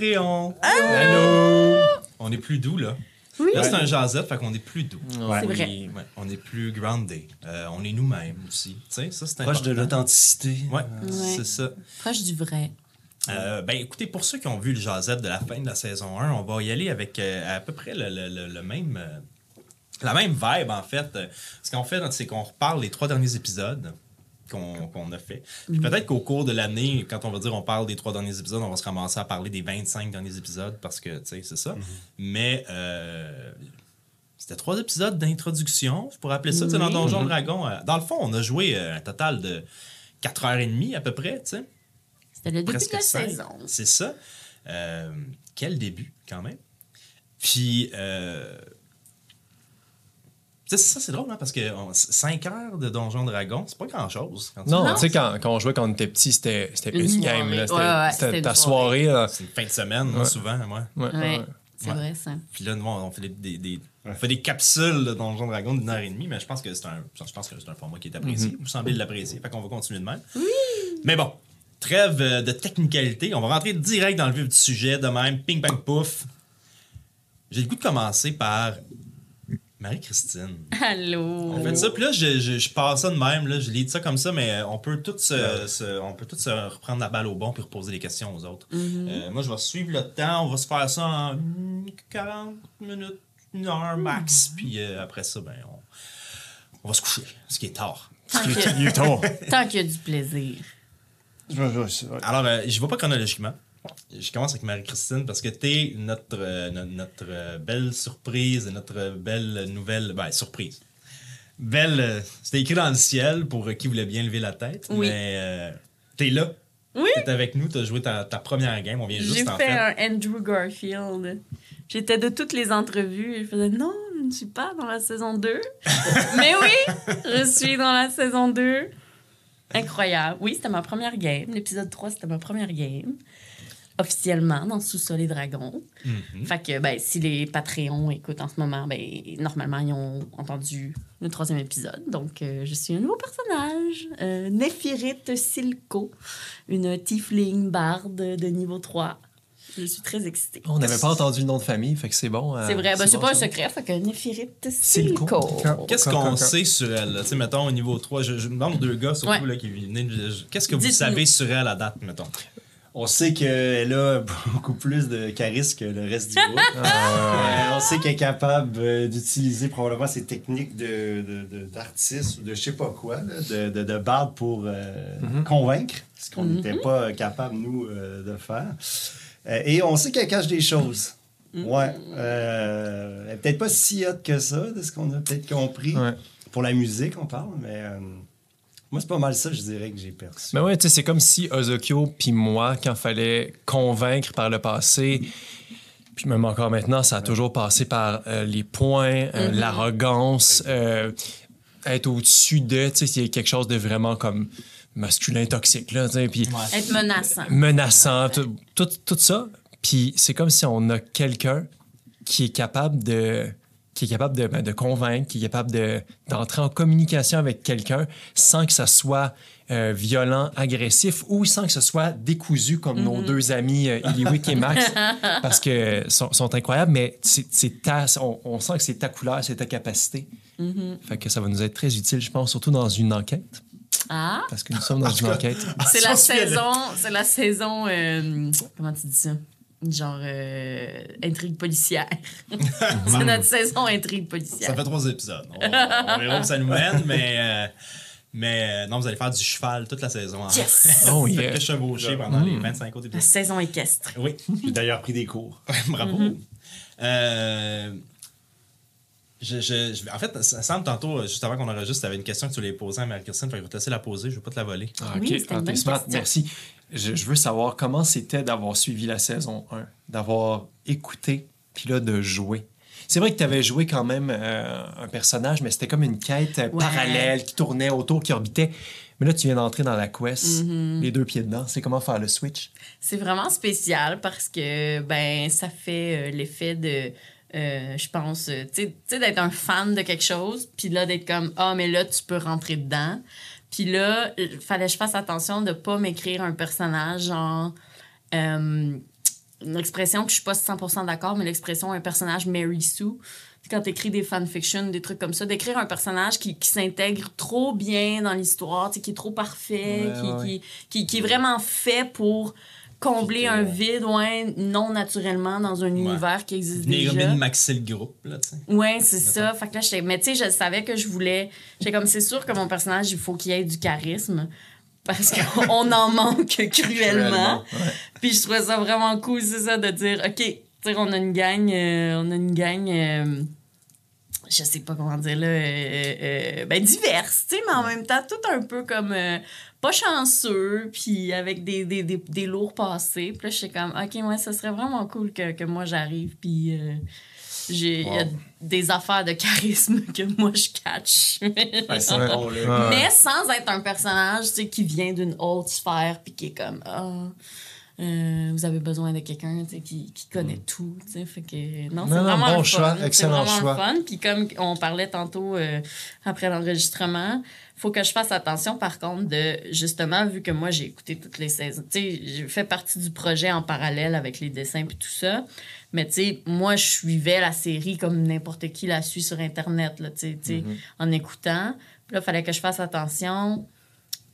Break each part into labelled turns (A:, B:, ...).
A: les Patreons!
B: Allô?
A: On est plus doux, là.
C: Oui.
A: Là, c'est un jazzette, fait qu'on est plus doux.
B: Ouais.
C: C'est vrai.
A: Ouais, on est plus groundé. Euh, on est nous-mêmes aussi. Tu sais, ça, c'est
B: Proche de l'authenticité.
A: Ouais,
C: Ouais.
A: c'est ça.
C: Proche du vrai.
A: Euh, ben, écoutez, pour ceux qui ont vu le jazzette de la fin de la saison 1, on va y aller avec euh, à peu près le, le- le- le même... euh, la même vibe, en fait. Ce qu'on fait, c'est qu'on reparle les trois derniers épisodes qu'on a fait. Puis peut-être qu'au cours de l'année, quand on va dire on parle des trois derniers épisodes, on va se ramasser à parler des 25 derniers épisodes parce que, tu sais, c'est ça. Mais euh, c'était trois épisodes d'introduction, je pourrais appeler ça, tu sais, dans
C: Oui.
A: Donjon Dragon. euh, Dans le fond, on a joué euh, un total de 4h30 à peu près, tu sais
C: C'était le début de
A: presque
C: la
A: cinq.
C: saison.
A: C'est ça. Euh, quel début, quand même. Puis, euh, tu sais, ça, c'est drôle, hein, parce que 5 heures de Donjon Dragon, c'est pas grand-chose.
D: Non, tu sais, quand, quand on jouait quand on était petit, c'était c'était
C: Une
D: une game. là. C'était
C: Ouais, ouais,
D: c'était
C: c'était une
D: ta
C: soirée.
D: soirée. là.
A: C'est une fin de semaine,
D: Ouais.
A: souvent, moi.
D: Ouais,
C: Ouais,
D: ouais.
C: c'est
A: Ouais.
C: vrai ça.
A: Puis là, nous, on fait des, des- des- on fait des capsules de Donjon Dragon d'une heure et demie, mais je pense que c'est un, je pense que c'est un format qui est apprécié. Vous semblez l'apprécier, fait qu'on va continuer de même. Mais bon, trêve euh, de technicalité. On va rentrer direct dans le vif du sujet, de même, ping, bang, pouf. J'ai le goût de commencer par Marie-Christine.
C: Allô?
A: On fait ça, puis là, je, je, je passe ça de même, là, je lis ça comme ça, mais on peut tous se, se- on peut tous se reprendre la balle au bon puis reposer des questions aux autres. Euh, moi, je vais suivre le temps, on va se faire ça en mm, 40 minutes, une heure max, puis euh, après ça, ben, on, on va se coucher, ce qui est tard.
C: Tant qu'il y a- qu'il y a du plaisir.
A: Alors, euh, je ne vais pas chronologiquement. Je commence avec Marie-Christine parce que t'es notre, euh, no- notre, euh, belle surprise, notre belle nouvelle. Ben, surprise. Belle. euh, C'était écrit dans le ciel pour euh, qui voulait bien lever la tête.
C: Oui.
A: Mais euh, t'es là.
C: Oui.
A: T'es avec nous, t'as joué ta, ta première game. On vient
C: J'ai
A: juste en
C: fait
A: fait.
C: un Andrew Garfield. J'étais de toutes les entrevues et je faisais non, je ne suis pas dans la saison 2. Mais oui, je suis dans la saison 2. Incroyable. Oui, c'était ma première game. L'épisode 3, c'était ma première game. Officiellement, dans Sous-sol et Dragons.
A: Mhm.
C: Fait que, ben, si les Patreons écoutent en ce moment, ben, normalement, ils ont entendu le troisième épisode. Donc, euh, je suis un nouveau personnage. Euh, Néphirite Silco, une tiefling barde de niveau 3. Je suis très excitée.
D: On n'avait pas entendu le nom de famille, fait que c'est bon. euh,
C: C'est vrai, ben, c'est
D: bon,
C: pas un secret, fait que Néphirite
D: Silco.
A: Qu'est-ce qu'on sait sur elle? là? Tu sais, mettons, au niveau 3, je, je demande deux gars, surtout,
C: Ouais.
A: là, qui venaient. je- Qu'est-ce que vous savez sur elle à date, mettons?
B: On sait qu'elle a beaucoup plus de charisme que le reste du groupe. Euh, on sait qu'elle est capable euh, d'utiliser probablement ses techniques de, de- de- d'artiste ou de je sais pas quoi, là, de, de, de barde pour euh, convaincre, ce qu'on n'était pas capable, nous, euh, de faire. Euh, et on sait qu'elle cache des choses. Ouais. Euh, elle est peut-être pas si hot que ça, de ce qu'on a peut-être compris.
D: Ouais.
B: Pour la musique, on parle, mais euh, moi, c'est pas mal ça, je dirais, que j'ai perçu.
D: Mais ouais, tu sais, c'est comme si Ozokyo puis moi, quand fallait convaincre par le passé, puis même encore maintenant, ça a toujours passé par euh, les points, euh, l'arrogance, euh, être au-dessus de, tu sais, il y a quelque chose de vraiment comme masculin toxique, là, tu sais, puis
C: Être menaçant.
D: menaçant, tout, tout, tout ça. Puis c'est comme si on a quelqu'un qui est capable de qui est capable de, ben, de convaincre, qui est capable de, d'entrer en communication avec quelqu'un sans que ça soit euh, violent, agressif ou sans que ce soit décousu comme nos deux amis euh, Iliwick et Max parce que sont, sont incroyables, mais c'est, c'est ta, on, on sent que c'est ta couleur, c'est ta capacité. Fait que ça va nous être très utile, je pense, surtout dans une enquête,
C: Ah,
D: parce que nous sommes dans une enquête.
C: c'est la
A: le-
C: saison, c'est la saison, euh, comment tu dis ça? Genre euh, intrigue policière. c'est notre saison intrigue policière.
A: Ça fait trois épisodes. On, on verra où ça nous mène, mais, euh, mais euh, non, vous allez faire du cheval toute la saison. hein.
C: Yes!
D: Oh
A: Vous
D: yeah.
A: que chevaucher pendant les 25 autres
C: La
A: épisodes.
C: saison équestre.
A: Oui,
B: J'ai d'ailleurs pris des cours.
A: bravo.
C: Mm-hmm.
A: Euh, je, je- je- en fait, ça semble tantôt, juste avant qu'on enregistre, tu avais une question que tu voulais poser à Marie-Christine, je vais te laisser la poser, je vais pas te la voler.
D: Ah,
C: Oui,
D: ok,
C: une
D: Ah, smart, merci. Je, je veux savoir comment c'était d'avoir suivi la saison 1, d'avoir écouté, puis là, de jouer. C'est vrai que tu avais joué quand même euh, un personnage, mais c'était comme une quête euh,
C: Ouais.
D: parallèle qui tournait autour, qui orbitait. Mais là, tu viens d'entrer dans la quest,
C: Mm-hmm.
D: les deux pieds dedans. C'est comment faire le switch?
C: C'est vraiment spécial parce que ben ça fait euh, l'effet de euh, je pense euh, tu sais- d'être un fan de quelque chose puis là d'être comme ah mais là tu peux rentrer dedans puis là il fallait que je fasse attention de pas m'écrire un personnage genre euh, une expression que je suis pas 100% d'accord, mais l'expression un personnage Mary Sue. Quand tu écris des fanfictions, des trucs comme ça, d'écrire un personnage qui, qui s'intègre trop bien dans l'histoire, qui est trop parfait,
D: Ouais,
C: qui,
D: ouais.
C: Qui, qui, qui est vraiment fait pour combler
B: que-
C: un vide, ouais, non naturellement dans un univers qui existe
A: Venir
C: déjà.
A: maxer le groupe, là, tu sais.
C: Ouais, c'est ça. Fait que là, j'étais. Mais tu sais, je savais que je voulais. J'étais comme, c'est sûr que mon personnage, il faut qu'il ait du charisme. Parce qu'on en manque cruellement. Puis je trouvais ça vraiment cool, c'est ça, de dire, OK, tu sais, on a une gang. euh, on a une gang. euh, je sais pas comment dire là, euh, euh, ben diverse, tu sais, mais en même temps tout un peu comme euh, pas chanceux, puis avec des, des, des, des lourds passés. Puis là, je suis comme, ok, ouais, ça serait vraiment cool que, que moi j'arrive, puis euh, j'ai il y a des affaires de charisme que moi je catch.
B: Ouais.
C: Mais sans être un personnage, tu sais, qui vient d'une haute sphère, puis qui est comme, ah, euh, vous avez besoin de quelqu'un, qui, qui connaît tout, tu sais, fait que, non, c'est
D: Non, non,
C: vraiment
D: bon
C: le
D: choix,
C: fun. C'est
D: excellent
C: vraiment
D: choix.
C: fun, puis comme on parlait tantôt euh, après l'enregistrement, faut que je fasse attention, par contre, de, justement, vu que moi, j'ai écouté toutes les saisons, tu sais, j'ai fait partie du projet en parallèle avec les dessins puis tout ça, mais tu sais, moi, je suivais la série comme n'importe qui la suit sur Internet, là, tu sais, sais,
D: Mm-hmm.
C: en écoutant. Puis là, il fallait que je fasse attention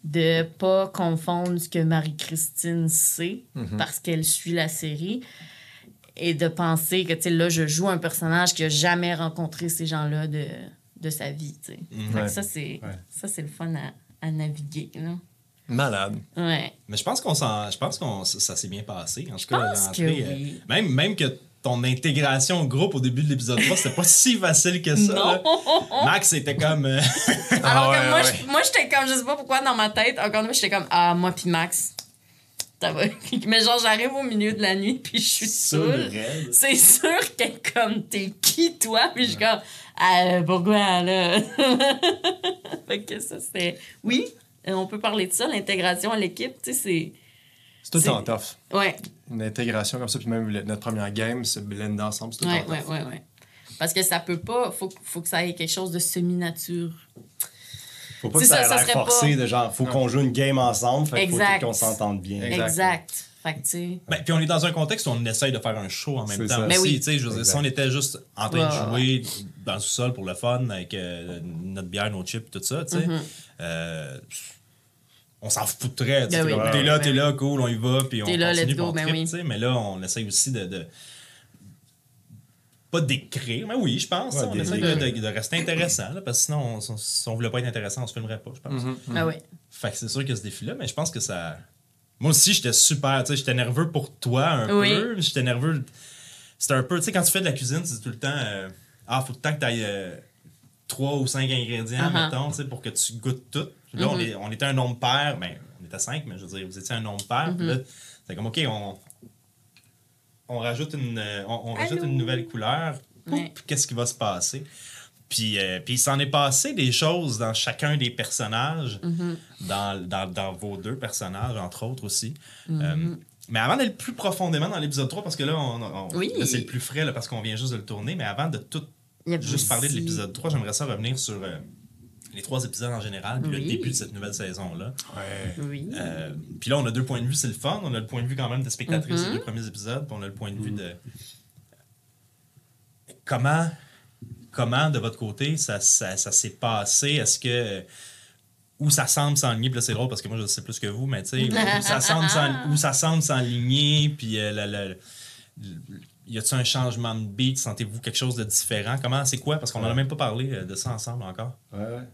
C: de pas confondre ce que Marie-Christine sait
D: Mhm.
C: parce qu'elle suit la série et de penser que, tu sais, là, je joue un personnage qui a jamais rencontré ces gens-là de, de sa vie, tu sais.
D: Ouais.
C: ça, c'est
B: Ouais.
C: ça, c'est le fun à, à naviguer, là.
D: Malade.
C: Ouais.
A: Mais je pense qu'on s'en, je pense qu'on ça, ça s'est bien passé. En tout cas, l'entrée, euh,
C: oui.
A: même, même que ton intégration au groupe au début de l'épisode 3, c'était pas si facile que ça.
C: Non!
A: Max était comme. euh,
C: Alors
D: Ah
C: que
D: ouais,
C: moi,
D: ouais.
C: je- moi, j'étais comme, je sais pas pourquoi, dans ma tête, encore une fois, j'étais comme, ah, moi puis Max. Mais genre, j'arrive au milieu de la nuit, puis je suis
B: Saoul,
C: saoule. C'est sûr qu'elle est comme, t'es qui, toi? Puis je suis comme, ah, pourquoi, là? fait que ça, c'est... Oui, on peut parler de ça, l'intégration à l'équipe, tu sais, c'est...
D: C'est tout le temps tough.
C: Ouais,
D: Une intégration comme ça, puis même le- notre première game, se blender ensemble, c'est tout le
C: ouais,
D: temps
C: ouais,
D: tough.
C: ouais, ouais. Parce que ça peut pas... Faut, faut que ça ait quelque chose de semi-nature.
B: Faut pas que ça,
C: ça,
B: ait
C: ça
B: forcé
C: pas-
B: de genre, faut qu'on joue une game ensemble, fait faut
C: Exact.
B: tout qu'on s'entende bien.
D: Exact.
C: Exact. Fait que, tu sais...
A: Ben, puis on est dans un contexte où on essaye de faire un show en même temps
B: ça.
A: aussi.
C: Ben oui.
A: je dire, si on était juste en train de jouer dans le sous-sol pour le fun avec euh, notre bière, nos chips, tout ça, tu sais, euh, on s'en foutrait. tu sais.
C: Ben
A: t'es
C: oui.
A: là, t'es là, cool, on y va, puis on
C: T'es là,
A: continue,
C: go, ben oui.
A: tu sais, Mais là, on essaye aussi de... de- pas d'écrire, mais oui, je pense.
B: Ouais,
A: on
B: des-
A: essaie
B: des-
A: de, de- de rester intéressant, là, parce que sinon, on- si on voulait pas être intéressant, on se filmerait pas, je pense.
C: Ah ouais.
A: Fait que c'est sûr a ce défi-là, mais je pense que ça. Moi aussi, j'étais super. Tu sais, j'étais nerveux pour toi un
C: Oui.
A: peu. J'étais nerveux. C'était un peu. Tu sais, quand tu fais de la cuisine, c'est tout le temps. euh, ah, faut tout le temps que tu ailles trois ou cinq ingrédients,
C: Uh-huh.
A: mettons, tu sais, pour que tu goûtes tout. Puis Là, on,
C: Mhm.
A: est- on était un nombre pair. Ben, on était cinq, mais je veux dire, vous étiez un nombre pair. Puis là,
C: Mhm.
A: c'est comme, OK, on. On rajoute une, euh, on, on rajoute une nouvelle couleur.
C: Ouais.
A: Qu'est-ce qui va se passer? Puis, euh, puis il s'en est passé des choses dans chacun des personnages
C: Mhm.
A: dans, dans, dans vos deux personnages, entre autres aussi. Euh, mais avant d'aller plus profondément dans l'épisode 3, parce que là, on, on-
C: Oui.
A: là, c'est le plus frais là, parce qu'on vient juste de le tourner, mais avant de tout juste
C: aussi-
A: parler de l'épisode 3, j'aimerais ça revenir sur euh, les trois épisodes en général, puis le début de cette nouvelle saison-là.
D: Ouais.
C: Oui.
A: Euh, puis là, on a deux points de vue, c'est le fun. On a le point de vue quand même des spectatrices
C: Mhm.
A: des deux premiers épisodes, puis on a le point de vue de. Comment, comment de votre côté, ça, ça, ça s'est passé? Est-ce que. Où ça semble s'enligner, puis là c'est drôle parce que moi je sais plus que vous, mais tu sais, où ça semble s'en- où ça semble s'enligner, puis euh, le- le- y a-t-il un changement de beat? Sentez-vous quelque chose de différent? Comment, c'est quoi? Parce qu'on en a même pas parlé euh, de ça ensemble encore.
B: Ouais, ouais.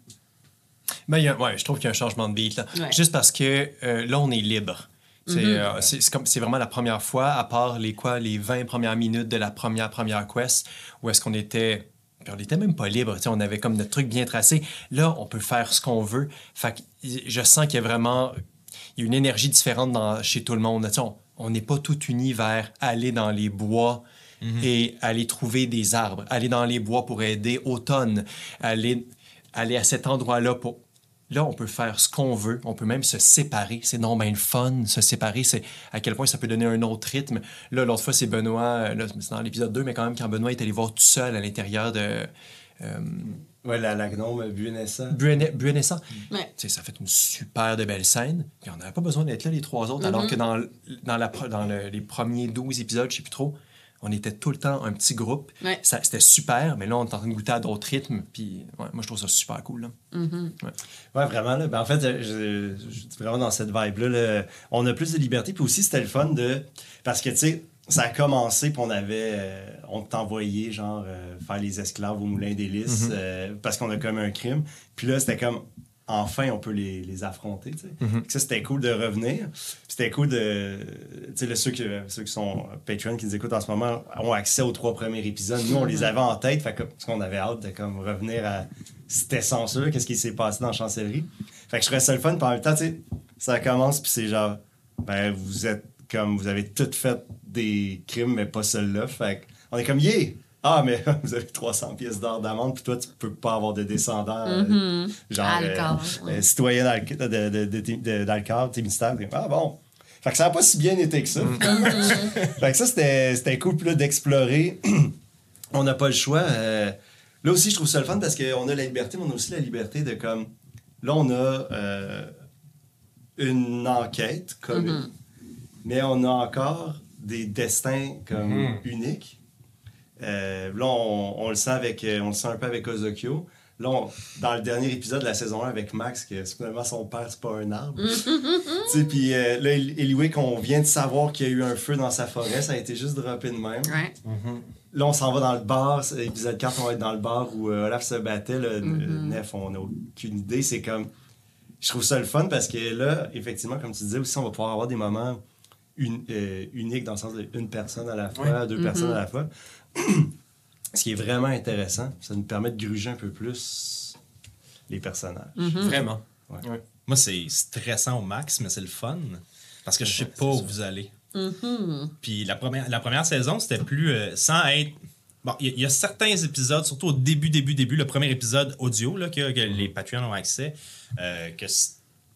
D: Ben, il y a- ouais, je trouve qu'il y a un changement de beat. Là.
C: Ouais.
D: Juste parce que euh, là, on est libre. C'est
C: Mhm.
D: euh, c'est- vraiment la première fois, à part les, quoi, les 20 premières minutes de la première première quest, où est-ce qu'on était... puis on était même pas libre, tu sais, on avait comme notre truc bien tracé. Là, on peut faire ce qu'on veut. Fait que je sens qu'il y a vraiment il y a une énergie différente dans, chez tout le monde. Tu sais, on- on n'est pas tout unis vers aller dans les bois et aller trouver des arbres, aller dans les bois pour aider automne, aller, aller à cet endroit-là pour... Là, on peut faire ce qu'on veut, on peut même se séparer. C'est non ben le fun, se séparer, c'est à quel point ça peut donner un autre rythme. Là, l'autre fois, c'est Benoît, euh, c'est dans l'épisode 2, mais quand même, quand Benoît est allé voir tout seul à l'intérieur de, euh,
B: Ouais, la, la gnome Buenessa.
D: Buene- Buenessa.
C: Ouais.
D: Tu sais, ça fait une super de belle scène. Puis on n'avait pas besoin d'être là, les trois autres, alors que dans, dans, la, dans le- les premiers 12 épisodes, je sais plus trop, on était tout le temps un petit groupe.
C: Ouais.
D: Ça- C'était super, mais là, on est en train de goûter à d'autres rythmes. Puis ouais, moi, je trouve ça super cool. Là.
B: Ouais, vraiment. Là. Ben, en fait, je, je- je suis vraiment dans cette vibe-là. là. On a plus de liberté. Puis aussi, c'était le fun de. Parce que, tu sais, ça a commencé, puis on avait. euh, on t'envoyait, genre, euh, faire les esclaves au moulin d'hélice euh, parce qu'on a commis un crime. Puis là, c'était comme. Enfin, on peut les, les affronter, tu sais. Puis Ça, c'était cool de revenir. C'était cool de... Tu sais, ceux, qui, ceux qui sont Patreon, qui nous écoutent en ce moment, ont accès aux trois premiers épisodes. Nous, on les avait en tête, fait que, parce qu'on avait hâte de comme, revenir à cette essence-là, qu'est-ce qui s'est passé dans la chancellerie. Fait que je trouvais ça le fun, puis en même temps, tu sais, ça commence, puis c'est genre, ben, vous êtes comme, vous avez toutes fait des crimes, mais pas celle-là. Fait que on est comme, yeah! Ah, mais vous avez 300 pièces d'or d'amende, puis toi, tu peux pas avoir de descendants, euh, genre,
C: Alcor,
B: euh,
C: ouais.
B: citoyen d'Alcor, comme, Ah bon! Fait que ça n'a pas si bien été que ça. fait que ça, c'était, cool, puis là, d'explorer. on n'a pas le choix. euh, là aussi, je trouve ça le fun parce qu'on a la liberté, mais on a aussi la liberté de comme. Là, on a euh, une enquête commune, mais on a encore des destins comme uniques. Euh, là, on, on le sent avec, euh, on le sent un peu avec Ozokyo. Là, on- dans le dernier épisode de la saison 1 avec Max, que finalement son père, c'est pas un arbre. Tu sais, puis euh, là, Eliwick, on vient de savoir qu'il y a eu un feu dans sa forêt, ça a été juste droppé de même.
C: Ouais.
B: Là, on s'en va dans le bar. c'est- Épisode 4, on va être dans le bar où euh, Olaf se battait. Le Nef, on n'a aucune idée. C'est comme. Je trouve ça le fun parce que là, effectivement, comme tu disais aussi, on va pouvoir avoir des moments une- euh, uniques dans le sens d'une personne à la fois, deux personnes à la fois. Ce qui est vraiment intéressant. Ça nous permet de gruger un peu plus les personnages.
D: Vraiment.
A: Moi, c'est stressant au max, mais c'est le fun. Parce que je sais pas où vous allez. Puis la première, la première saison, c'était plus. euh, sans être. Bon, il y, a- il y a certains épisodes, surtout au début, début, début, le premier épisode audio là, que, que les Patreons ont accès, euh, que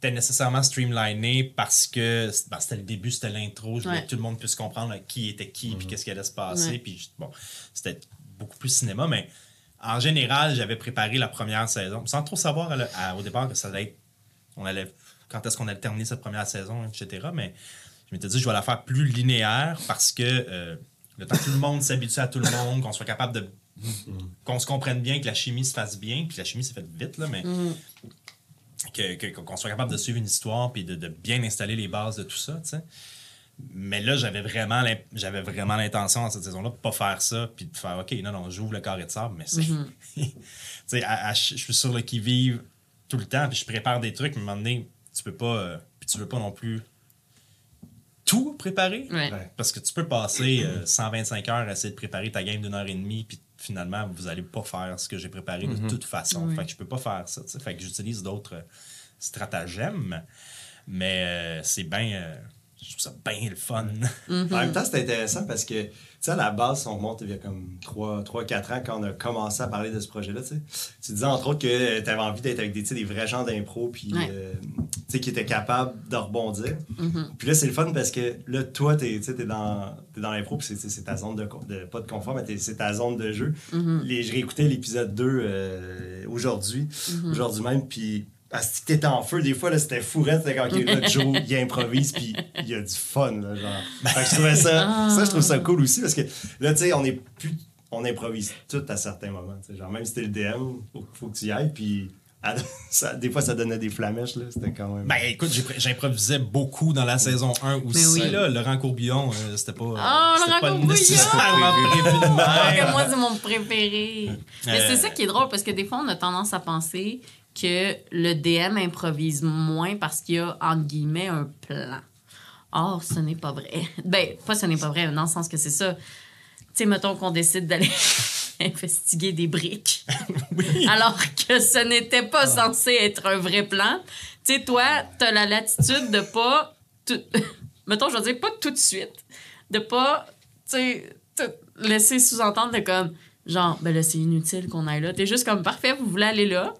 A: c'était nécessairement streamliné parce que ben, c'était le début, c'était l'intro, je voulais
C: Ouais.
A: que tout le monde puisse comprendre qui était qui, puis qu'est-ce qui allait se passer.
C: Ouais.
A: Puis bon, c'était beaucoup plus cinéma, mais en général, j'avais préparé la première saison, sans trop savoir à le- à- au départ que ça allait être. On allait, quand est-ce qu'on allait terminer cette première saison, etc. Mais je m'étais dit, je vais la faire plus linéaire parce que euh, le temps que tout le monde s'habitue à tout le monde, qu'on soit capable de. qu'on se comprenne bien, que la chimie se fasse bien, puis la chimie s'est faite vite, là, mais. que- que- qu'on soit capable de suivre une histoire puis de, de bien installer les bases de tout ça, tu sais. Mais là, j'avais vraiment j'avais vraiment l'intention dans cette saison-là de pas faire ça puis de faire OK, non, non, j'ouvre le carré de sable, mais c'est. tu sais, je suis sur le qui-vive tout le temps puis je prépare des trucs, mais à un moment donné, tu peux pas. euh, puis tu veux pas non plus tout préparer.
C: Ouais.
A: Parce que tu peux passer euh, 125 heures à essayer de préparer ta game d'une heure et demie, puis finalement, vous allez pas faire ce que j'ai préparé de toute façon.
C: Oui.
A: Fait que je peux pas faire ça. tu sais. Fait que j'utilise d'autres euh, stratagèmes, mais euh, c'est bien. euh, je trouve ça bien le fun.
B: En même temps, c'est intéressant parce que, sais, à la base, on remonte il y a comme 3-4 ans quand on a commencé à parler de ce projet-là, tu sais. Tu disais entre autres que tu avais envie d'être avec des, tu des vrais gens d'impro, puis,
C: Ouais.
B: euh, tu sais, qui étaient capables de rebondir. Puis là, c'est le fun parce que là, toi, tu es, dans, t'es dans l'impro, puis c'est- ta zone de, de- pas de confort, mais c'est ta zone de jeu. Les, je réécoutais l'épisode 2 euh, aujourd'hui, aujourd'hui même, puis. Asti, t'étais en feu, des fois, là, c'était fourrette, c'était quand ok, là, Joe, il improvise, puis il y a du fun, là, genre. Fait que je trouvais ça, ça, je trouve ça cool aussi, parce que là, tu sais, on est plus, on improvise tout à certains moments, tu sais, genre, même si t'es le DM, faut, faut que tu y ailles, puis ça- des fois, ça donnait des flamèches, là, c'était quand même...
A: Ben écoute, j'improvisais beaucoup dans la saison 1 aussi.
C: oui.
A: Là, Laurent Courbillon, euh, c'était pas,
C: Oh,
A: c'était
C: Laurent
A: pas
C: Courbillon!
A: nécessairement prévu de
C: Ah,
A: même.
C: que moi, c'est mon préféré. Mais
A: Euh,
C: c'est ça qui est drôle parce que des fois, on a tendance à penser que le DM improvise moins parce qu'il y a, entre guillemets, un plan. Or, ce n'est pas vrai. Ben, pas ce n'est pas vrai, dans le sens que c'est ça. Tu sais, mettons qu'on décide d'aller investiguer des briques. Alors que ce n'était pas censé être un vrai plan. Tu sais, toi, t'as la latitude de pas. tout- mettons, je veux dire, pas tout de suite. De pas, tu sais, te laisser sous-entendre de comme. Genre, ben là, c'est inutile qu'on aille là. T'es juste comme, parfait, vous voulez aller là.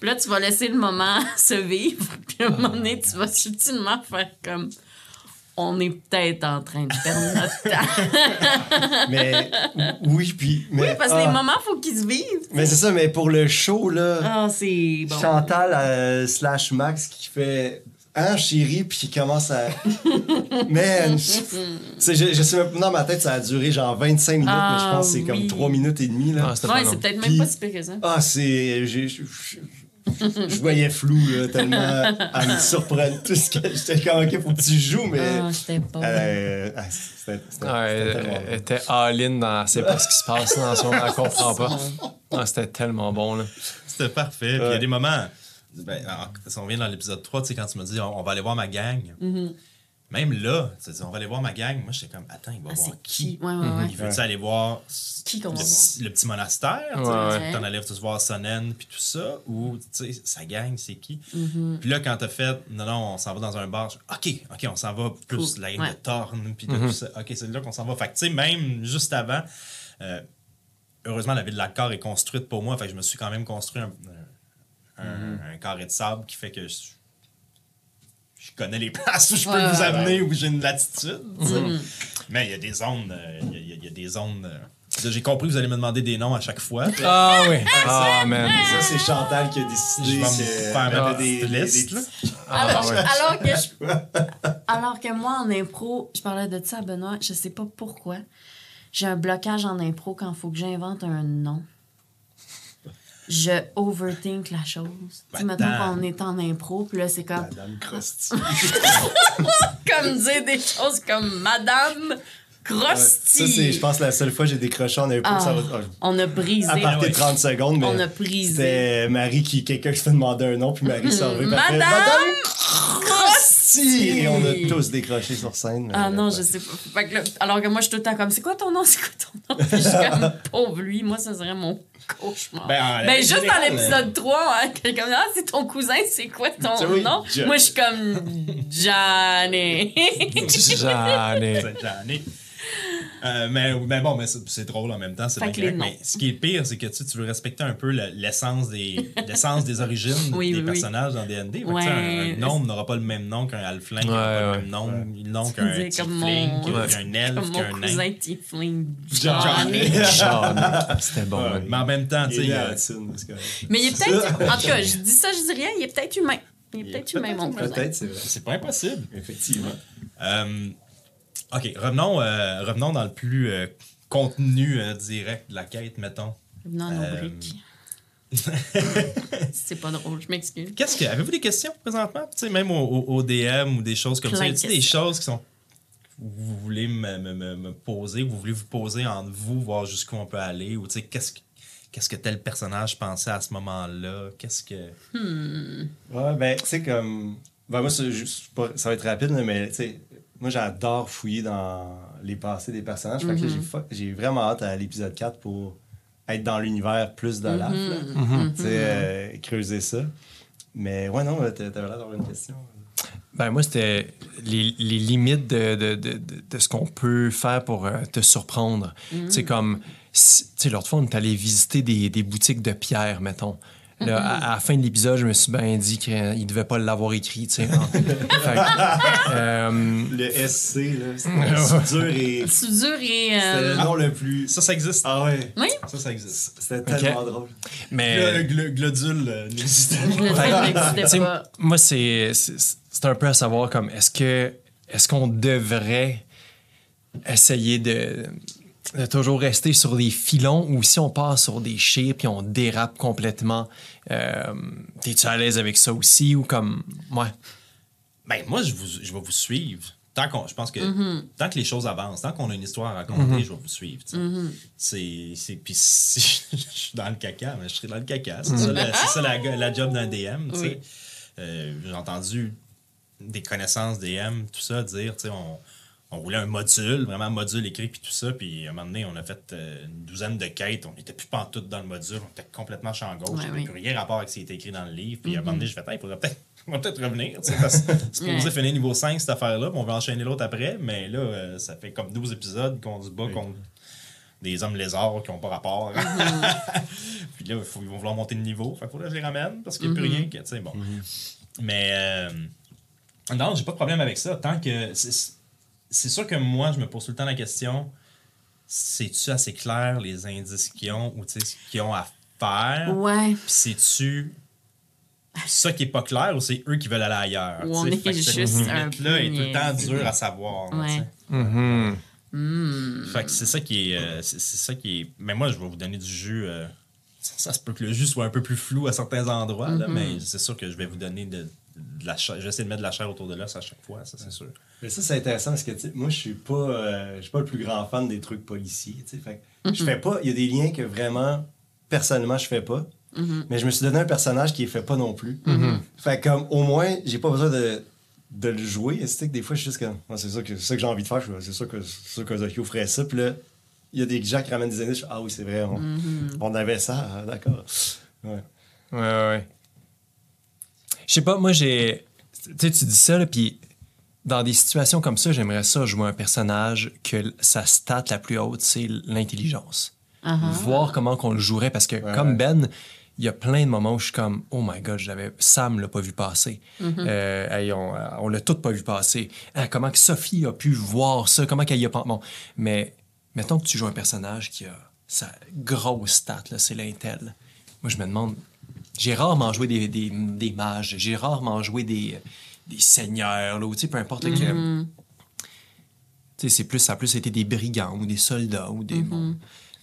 C: Puis là, tu vas laisser le moment se vivre. Puis à un moment donné, tu vas subtilement faire comme. on est peut-être en train de perdre notre temps.
B: Mais oui, puis. Mais,
C: oui, parce que
B: ah,
C: les moments, faut qu'ils se vivent.
B: Mais c'est ça, mais pour le show, là.
C: Ah, c'est bon.
B: Chantal euh, slash Max qui fait Hein, chérie, puis qui commence à. Man! je, je sais même pas, dans ma tête, ça a duré genre 25 minutes, mais je
C: Ah,
B: pense que c'est comme
C: oui.
B: 3 minutes et demie, là.
D: Ah,
C: Ouais, c'est peut-être même pas si pire que ça.
B: Ah, c'est. Je, voyais flou, là, tellement elle me surprenait tout ce que. J'étais comme, ok, faut que tu joues, mais.
C: Ah, c'était pas bon.
B: euh, ah, c'était
D: elle, était all-in dans c'est pas ce qui se passe dans son elle comprend pas. Ah, c'était tellement bon là.
A: C'était parfait. Puis il y a des moments. Ben, alors, si on vient dans l'épisode 3, tu sais, quand tu m'as dit on, on va aller voir ma gang.
C: Mhm.
A: Même là, tu sais, on va aller voir ma gang. Moi, j'étais comme, attends, il va
C: Ah,
A: voir
C: c'est
A: qui?
C: qui? Ouais, ouais, ouais.
A: Il veut-tu aller voir
C: Qui qu'on
A: le,
C: va
A: petit- le petit monastère? T'en allais tous voir Sonnen puis tout ça? Ou, tu sais, sa gang, c'est qui?
C: Mhm.
A: Puis là, quand t'as fait, non, non, on s'en va dans un bar, je- OK, OK, on s'en va plus
C: Cool.
A: la gang
C: Ouais.
A: de Torn, puis de tout ça. OK, c'est là qu'on s'en va. Fait que, tu sais, même juste avant, euh, heureusement, la ville de la Carre est construite pour moi. Fait que je me suis quand même construit un, un- un carré de sable qui fait que je, je connais les places où je peux
C: Ouais,
A: vous
C: ouais,
A: amener, où j'ai une latitude. tu sais. Mais il y a des zones. euh, Il y a- y, y des zones. euh, j'ai compris que vous allez me demander des noms à chaque fois.
D: Ah oui. Ah man.
B: Ça, c'est Chantal qui a décidé.
A: Je vais faire
B: elle
A: ma
B: a
A: petite liste, là.
C: Alors,
D: ouais.
C: alors que je- alors que moi, en impro, je parlais de ça à Benoît, je sais pas pourquoi. J'ai un blocage en impro quand il faut que j'invente un nom. Je overthink la chose. Tu maintenant,
A: attends.
C: quand on est en impro, puis là, c'est comme,
B: Madame Crosti.
C: comme dire des choses comme Madame Crosti.
B: Ça, c'est, je pense, la seule fois que j'ai décroché en impro.
C: Ah,
B: ça va, ah,
C: on a brisé.
B: à partir de 30 secondes, mais
C: On a brisé.
B: c'était Marie qui, quelqu'un qui se fait demander un nom, puis Marie s'en puis elle fait,
C: Madame
B: Crosti! Et on a tous décroché sur scène.
C: Ah non, je sais pas. Fait que là, alors que moi, je suis tout le temps comme, c'est quoi ton nom? C'est quoi ton nom? Puis je suis comme, pauvre lui, moi, ça serait mon cauchemar.
A: Ben, en
C: Ben, juste dans l'épisode 3, hein, quelqu'un me dit, ah, c'est ton cousin, c'est quoi ton
B: oui,
C: nom? Moi, je suis comme, Johnny.
D: J'en ai.
A: Euh, mais, mais bon, mais c'est drôle en même temps, c'est bien. Mais ce qui est pire, c'est que tu, sais, tu veux respecter un peu le- l'essence des, des origines
C: Oui,
A: des
C: oui, oui.
A: personnages dans D&D.
C: Ouais.
A: Un, un gnome n'aura pas le même nom qu'un halfling, n'aura
D: Ouais,
A: pas le même nom, nom qu'un tiefling, qu'un elfe,
C: comme
A: qu'un
C: mon
A: nain.
C: cousin Tiefling,
A: Johnny.
C: Johnny.
D: J'en ai. C'était bon.
B: Ouais.
A: Mais en même temps, tu sais.
C: Mais il est peut-être, en tout cas, je dis ça, je dis rien, il est peut-être humain. Il est peut-être humain, mon cousin.
B: Peut-être, c'est vrai.
A: c'est pas impossible.
B: Effectivement.
A: OK, revenons, euh, revenons dans le plus euh, contenu euh, direct de la quête, mettons.
C: Non, nos
A: Euh,
C: briques. c'est pas drôle, je m'excuse.
A: Qu'est-ce que. Avez-vous des questions présentement? Tu sais, même au, au- au DM ou des choses comme
C: Plein
A: ça. Y a-t-il des choses qui sont. Vous voulez me, me- me- me poser, vous voulez vous poser entre vous, voir jusqu'où on peut aller, ou tu sais, qu'est-ce que. Qu'est-ce que tel personnage pensait à ce moment-là? Qu'est-ce que.
B: Ouais, ben, tu sais, comme. Ben, moi, pas- ça va être rapide, mais tu sais, moi, j'adore fouiller dans les passés des personnages. Fait que là, j'ai vraiment hâte à l'épisode 4 pour être dans l'univers plus de l'AF, là. Tu sais, euh, creuser ça. Mais ouais, non, t'a- t'avais l'air d'avoir une question.
D: Ben moi, c'était les, les limites de, de, de, de- de ce qu'on peut faire pour euh, te surprendre. Tu sais, comme, si- tu sais, l'autre fois, on est allé visiter des, des boutiques de pierre, mettons. Là, à, à la fin de l'épisode, je me suis bien dit qu'il ne devait pas l'avoir écrit, tu sais. hein. Fait que, euh,
B: Le SC, là, c'était soudure et.
C: Soudure et.
B: C'était
C: euh,
B: le nom le plus.
A: Ça, ça existe.
B: Ah ouais.
C: Oui,
A: Ça, ça existe.
B: C'était tellement drôle.
D: mais...
A: Le, le glodule euh,
C: le
D: fait que,
C: n'existait pas.
D: Moi, c'est c'est- c'est un peu à savoir comme est-ce que est-ce qu'on devrait essayer de, de toujours rester sur des filons ou si on part sur des chips puis on dérape complètement, euh, t'es-tu à l'aise avec ça aussi ou comme ouais?
A: Ben, moi, je, vous, je vais vous suivre. Tant qu'on, je pense que
C: Mm-hmm.
A: tant que les choses avancent, tant qu'on a une histoire à raconter, je vais vous suivre.
C: Mm-hmm.
A: C'est, c'est, puis si je suis dans le caca, mais je serai dans le caca. C'est ça, la, c'est ça la, la job d'un DM. tu sais.
C: Oui.
A: Euh, j'ai entendu des connaissances DM, tout ça, dire, tu sais, on, on roulait un module, vraiment un module écrit, puis tout ça. Puis à un moment donné, on a fait euh, une douzaine de quêtes. On n'était plus pantoute dans le module. On était complètement champ gauche.
C: Ouais,
A: Il n'y avait
C: oui. Mm-hmm.
A: plus rien rapport avec ce qui était écrit dans le livre. Puis à un moment donné, je fais, il faudrait peut-être on va peut-être revenir. C'est supposé
C: Ouais.
A: finir niveau 5, cette affaire-là. on va enchaîner l'autre après. Mais là, euh, ça fait comme 12 épisodes qu'on se bat contre des hommes lézards qui n'ont pas rapport. puis là, faut- ils vont vouloir monter de niveau. Fait qu'il faudrait que je les ramène parce qu'il n'y a plus rien. Que, tu sais, bon. Mais euh, non, j'ai pas de problème avec ça. Tant que. C'est sûr que moi, je me pose tout le temps la question c'est-tu assez clair les indices qu'ils ont ou tu sais, ce qu'ils ont à faire?
C: Ouais.
A: Puis c'est-tu ça qui est pas clair ou c'est eux qui veulent aller ailleurs
C: Ou on est
A: Fait que cette
C: juste un
A: limite-là
C: peu
A: est tout le temps dur à savoir. là,
C: Ouais.
A: tu sais?
D: Mhm.
C: Hmm.
A: Fait que c'est ça qui est. euh, c'est c'est ça qui est. Mais moi, je vais vous donner du jus. euh, ça, ça se peut que le jus soit un peu plus flou à certains endroits, là,
C: Mhm.
A: mais c'est sûr que je vais vous donner de, de la chair. Je vais essayer de mettre de la chair autour de l'os à chaque fois, ça c'est sûr.
B: Mais ça, c'est intéressant parce que moi, je suis pas, euh, je suis pas le plus grand fan des trucs policiers. tu sais. Fait que Je fais pas. Il y a des liens que vraiment, personnellement, je fais pas. Mais je me suis donné un personnage qui ne fait pas non plus. Fait que, comme au moins, j'ai pas besoin de, de le jouer. C'est que des fois, je suis juste comme. Ah, c'est ça que, c'est ça que j'ai envie de faire. Suis, C'est sûr que, c'est sûr que Zokyo ferait ça. Puis là, il y a des gens qui ramènent des indices. je fais, ah oui, c'est vrai. On, on avait ça. Ah, d'accord. Ouais.
D: Ouais, ouais, ouais. Je sais pas, moi, j'ai. Tu sais, tu dis ça, là, puis dans des situations comme ça, j'aimerais ça jouer un personnage que sa stat la plus haute, c'est l'intelligence.
C: Uh-huh.
D: Voir comment qu'on le jouerait, parce que
B: Ouais,
D: comme
B: ouais.
D: Ben, il y a plein de moments où je suis comme, oh my god, j'avais Sam l'a pas vu passer. Euh, hey, on, on l'a tout pas vu passer. Ah, comment que Sophie a pu voir ça? Comment qu'elle y a pas. Bon, mais mettons que tu joues un personnage qui a sa grosse stat, là, c'est l'intel. Moi, je me demande, j'ai rarement joué des, des, des mages, j'ai rarement joué des, des seigneurs, là, ou peu importe sais, c'est plus, ça a plus été des brigands ou des soldats ou des, bon,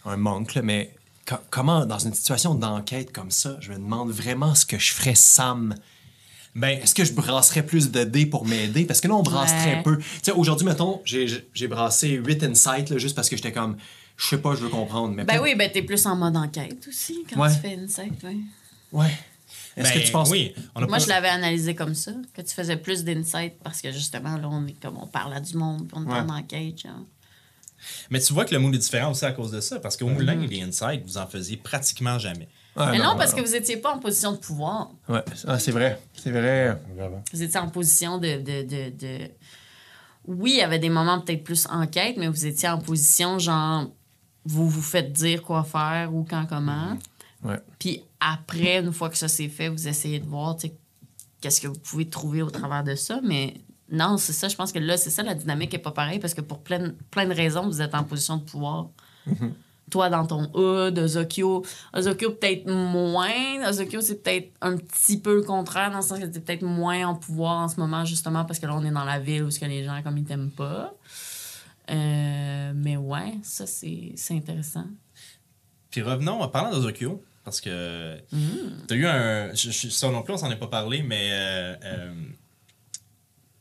D: un monk, là, mais co- comment, dans une situation d'enquête comme ça, je me demande vraiment ce que je ferais Sam?
A: Ben,
D: Est-ce que je brasserais plus de dés pour m'aider? Parce que là, on brasse
C: Ouais.
D: très peu. Tu sais, aujourd'hui, mettons, j'ai brassé 8 insights là, juste parce que j'étais comme, je sais pas, je veux comprendre. Mais
C: Ben oui, ben t'es plus en mode enquête aussi quand
D: Ouais.
C: tu fais Insight, ouais.
D: Ouais. Est-ce
A: ben,
D: que tu penses.
A: Oui, on a
C: Moi,
A: pas-
C: je l'avais analysé comme ça, que tu faisais plus d'insight parce que justement, là, on est comme on parle à du monde, puis on est
D: Ouais.
C: en enquête, genre.
A: Mais tu vois que le moule est différent aussi à cause de ça, parce qu'au moulin, les insights, vous en faisiez pratiquement jamais.
D: Ah,
C: Mais non, parce que vous étiez pas en position de pouvoir.
D: Ouais, Ah, c'est vrai. C'est vrai.
B: Vraiment.
C: Vous étiez en position de, de, de, de- Oui, il y avait des moments peut-être plus enquête, mais vous étiez en position, genre, vous vous faites dire quoi faire ou quand, comment.
D: Ouais.
C: Puis après, une fois que ça c'est fait, vous essayez de voir, tu sais, qu'est-ce que vous pouvez trouver au travers de ça. Mais non, c'est ça, je pense que là, c'est ça, la dynamique est pas pareille parce que pour plein, plein de raisons, vous êtes en position de pouvoir. Toi, dans ton hood, Ozokyo. Ozokyo, peut-être moins. Ozokyo, c'est peut-être un petit peu le contraire, dans le sens que t'es peut-être moins en pouvoir en ce moment, justement, parce que là, on est dans la ville où ce que les gens, comme, ils t'aiment pas. Euh, mais ouais, ça, c'est c'est intéressant.
A: Puis revenons en parlant d'Ozokyo, parce que t'as eu un. Je, je, ça non plus, on s'en est pas parlé, mais. Euh, euh,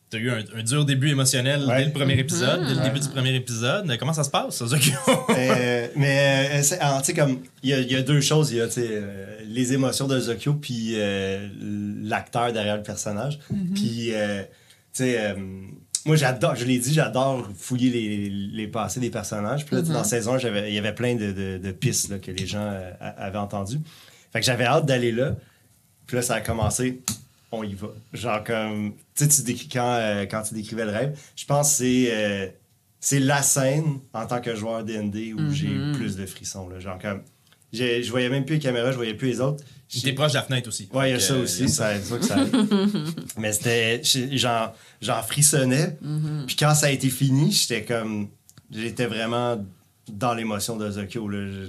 A: T'as eu un, un dur début émotionnel
B: Ouais.
A: dès le premier épisode, dès le début du premier épisode. Comment ça se passe?
B: Euh, mais euh, c'est- alors, tu sais comme il y a, il y a deux choses il y a tu euh, les émotions de Zokyo puis euh, l'acteur derrière le personnage puis euh, tu sais euh, moi j'adore je l'ai dit j'adore fouiller les, les passés des personnages. Puis là sais, dans saison 1, j'avais il y avait plein de, de, de pistes là, que les gens euh, avaient entendues. Fait que j'avais hâte d'aller là. Puis là ça a commencé. On y va. Genre comme tu sais tu décris quand euh, quand tu décrivais le rêve. Je pense que c'est euh, c'est la scène en tant que joueur D&D où j'ai eu plus de frissons. Là. Genre comme, je voyais même plus les caméras, je voyais plus les autres.
A: T'es proche de la fenêtre aussi.
B: Ouais, il y a ça aussi, ça, c'est sûr que ça. Mais c'était, j'en, j'en frissonnais. Puis quand ça a été fini, j'étais comme, j'étais vraiment dans l'émotion de Zokyo. Là. Je-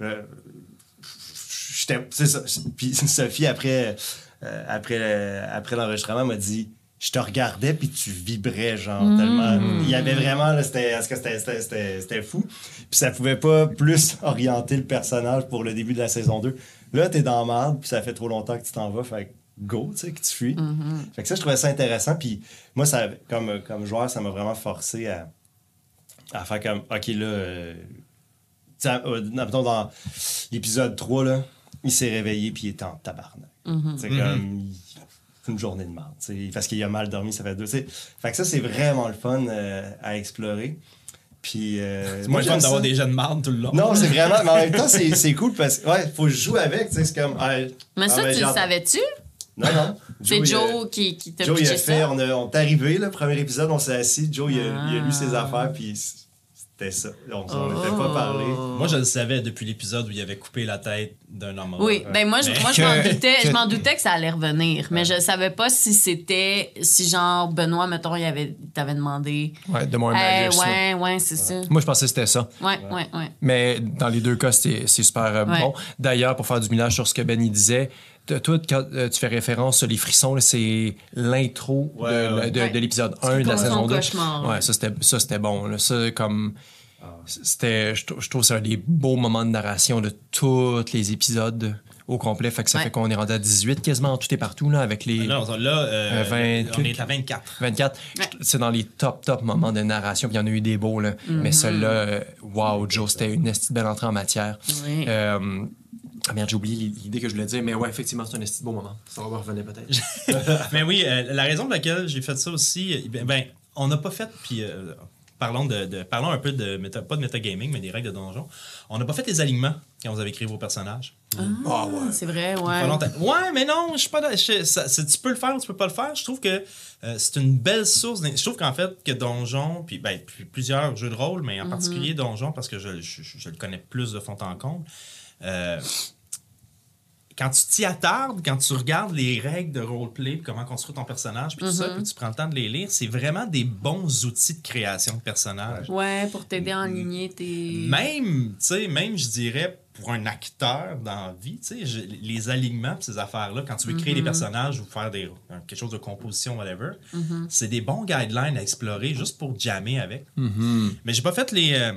B: je- j'étais, c'est ça. Puis Sophie, après, euh, après, le- après l'enregistrement, m'a dit, je te regardais puis tu vibrais genre tellement. Il y avait vraiment là, c'était que c'était c'était- c'était c'était fou. Puis ça pouvait pas plus orienter le personnage pour le début de la saison 2 là t'es dans la merde puis ça fait trop longtemps que tu t'en vas fait que go tu sais que tu fuis. Fait que ça je trouvais ça intéressant puis moi ça comme comme joueur ça m'a vraiment forcé à à faire comme ok là euh, tu sais, euh, dans l'épisode 3 là il s'est réveillé puis il était en tabarnak. C'est comme il- une journée de merde, parce qu'il a mal dormi, ça fait deux. Fait que ça, c'est vraiment le fun euh, à explorer. Puis, euh,
A: C'est moins
B: j'aime
A: fun d'avoir des jeunes mardes tout le long.
B: Non, c'est vraiment. Mais en même temps, c'est cool parce que, ouais, faut jouer avec, tu sais, c'est comme.
C: Mais
B: ah,
C: ça,
B: ben,
C: tu le savais-tu?
B: Non, non.
C: C'est
B: il
C: Joe qui, qui t'a
B: Joe, il a fait,
C: ça?
B: on, a- on est arrivé, le premier épisode, on s'est assis, Joe, il, a, il a lu ses
C: Ah.
B: affaires, puis C'était ça. On on n'était pas parlé.
A: Moi, je le savais depuis l'épisode où il avait coupé la tête d'un homme.
C: Oui, ben moi, je, moi, je m'en doutais, je
D: que-
C: m'en doutais que ça allait revenir, mais je savais pas si c'était, si genre Benoît, mettons, il avait, t'avait demandé.
D: Ouais, de moi un
C: Eh, ouais, ouais, c'est ça.
D: Moi, je pensais que c'était ça.
C: Ouais, ouais, ouais.
D: Mais dans les deux cas, c'est c'est super euh,
C: Ouais.
D: bon. D'ailleurs, pour faire du millage sur ce que Benny disait, toi, quand euh, tu fais référence sur les frissons, c'est l'intro
B: Ouais,
D: de,
B: ouais.
D: de-
C: Ouais.
D: de l'épisode 1 de la saison 2.
C: cauchemar,
D: Ouais, ça, c'était ça, c'était bon. Là. Ça, comme... C'était, je, je trouve que c'est un des beaux moments de narration de tous les épisodes au complet. Fait que ça
C: Ouais.
D: fait qu'on est rendu à 18 quasiment tout et partout là, avec les
A: Là, on, là euh,
D: Euh, 20
A: on est à 24.
D: 24.
C: Ouais.
D: Je- C'est dans les top, top moments de narration. Puis il y en a eu des beaux. Là.
C: Mhm.
D: Mais celui-là, euh, wow, Joe, c'était une belle entrée en matière.
C: Oui.
D: Euh, ah merde, j'ai oublié l'idée que je voulais dire, mais ouais, effectivement, c'est un esti de beau moment. Ça va revenir peut-être.
A: Mais oui, euh, la raison pour laquelle j'ai fait ça aussi, euh, ben, ben, on n'a pas fait, puis euh, parlons, de, de- parlons un peu de, méta- pas de metagaming, mais des règles de donjon. On n'a pas fait les alignements quand vous avez créé vos personnages.
C: Ah, c'est vrai, ouais.
A: longtemps. Ouais, mais non, je suis pas. je- ça- c'est- tu peux le faire ou tu peux pas le faire. Je trouve que euh, c'est une belle source. Je trouve qu'en fait, que Donjon, puis ben, puis plusieurs jeux de rôle, mais en
C: Mm-hmm.
A: particulier Donjon, parce que je, je- je le connais plus de fond en comble. euh, quand tu t'y attardes, quand tu regardes les règles de roleplay, puis comment construire ton personnage, puis tout ça,
C: Mm-hmm.
A: puis tu prends le temps de les lire, c'est vraiment des bons outils de création de personnage.
C: Ouais, pour t'aider à aligner tes.
A: Même, tu sais, même, je dirais, pour un acteur dans la vie, tu sais, les alignements ces affaires-là, quand tu veux créer des personnages ou faire des, quelque chose de composition, whatever, c'est des bons guidelines à explorer juste pour jammer avec. Mais j'ai pas fait les... euh,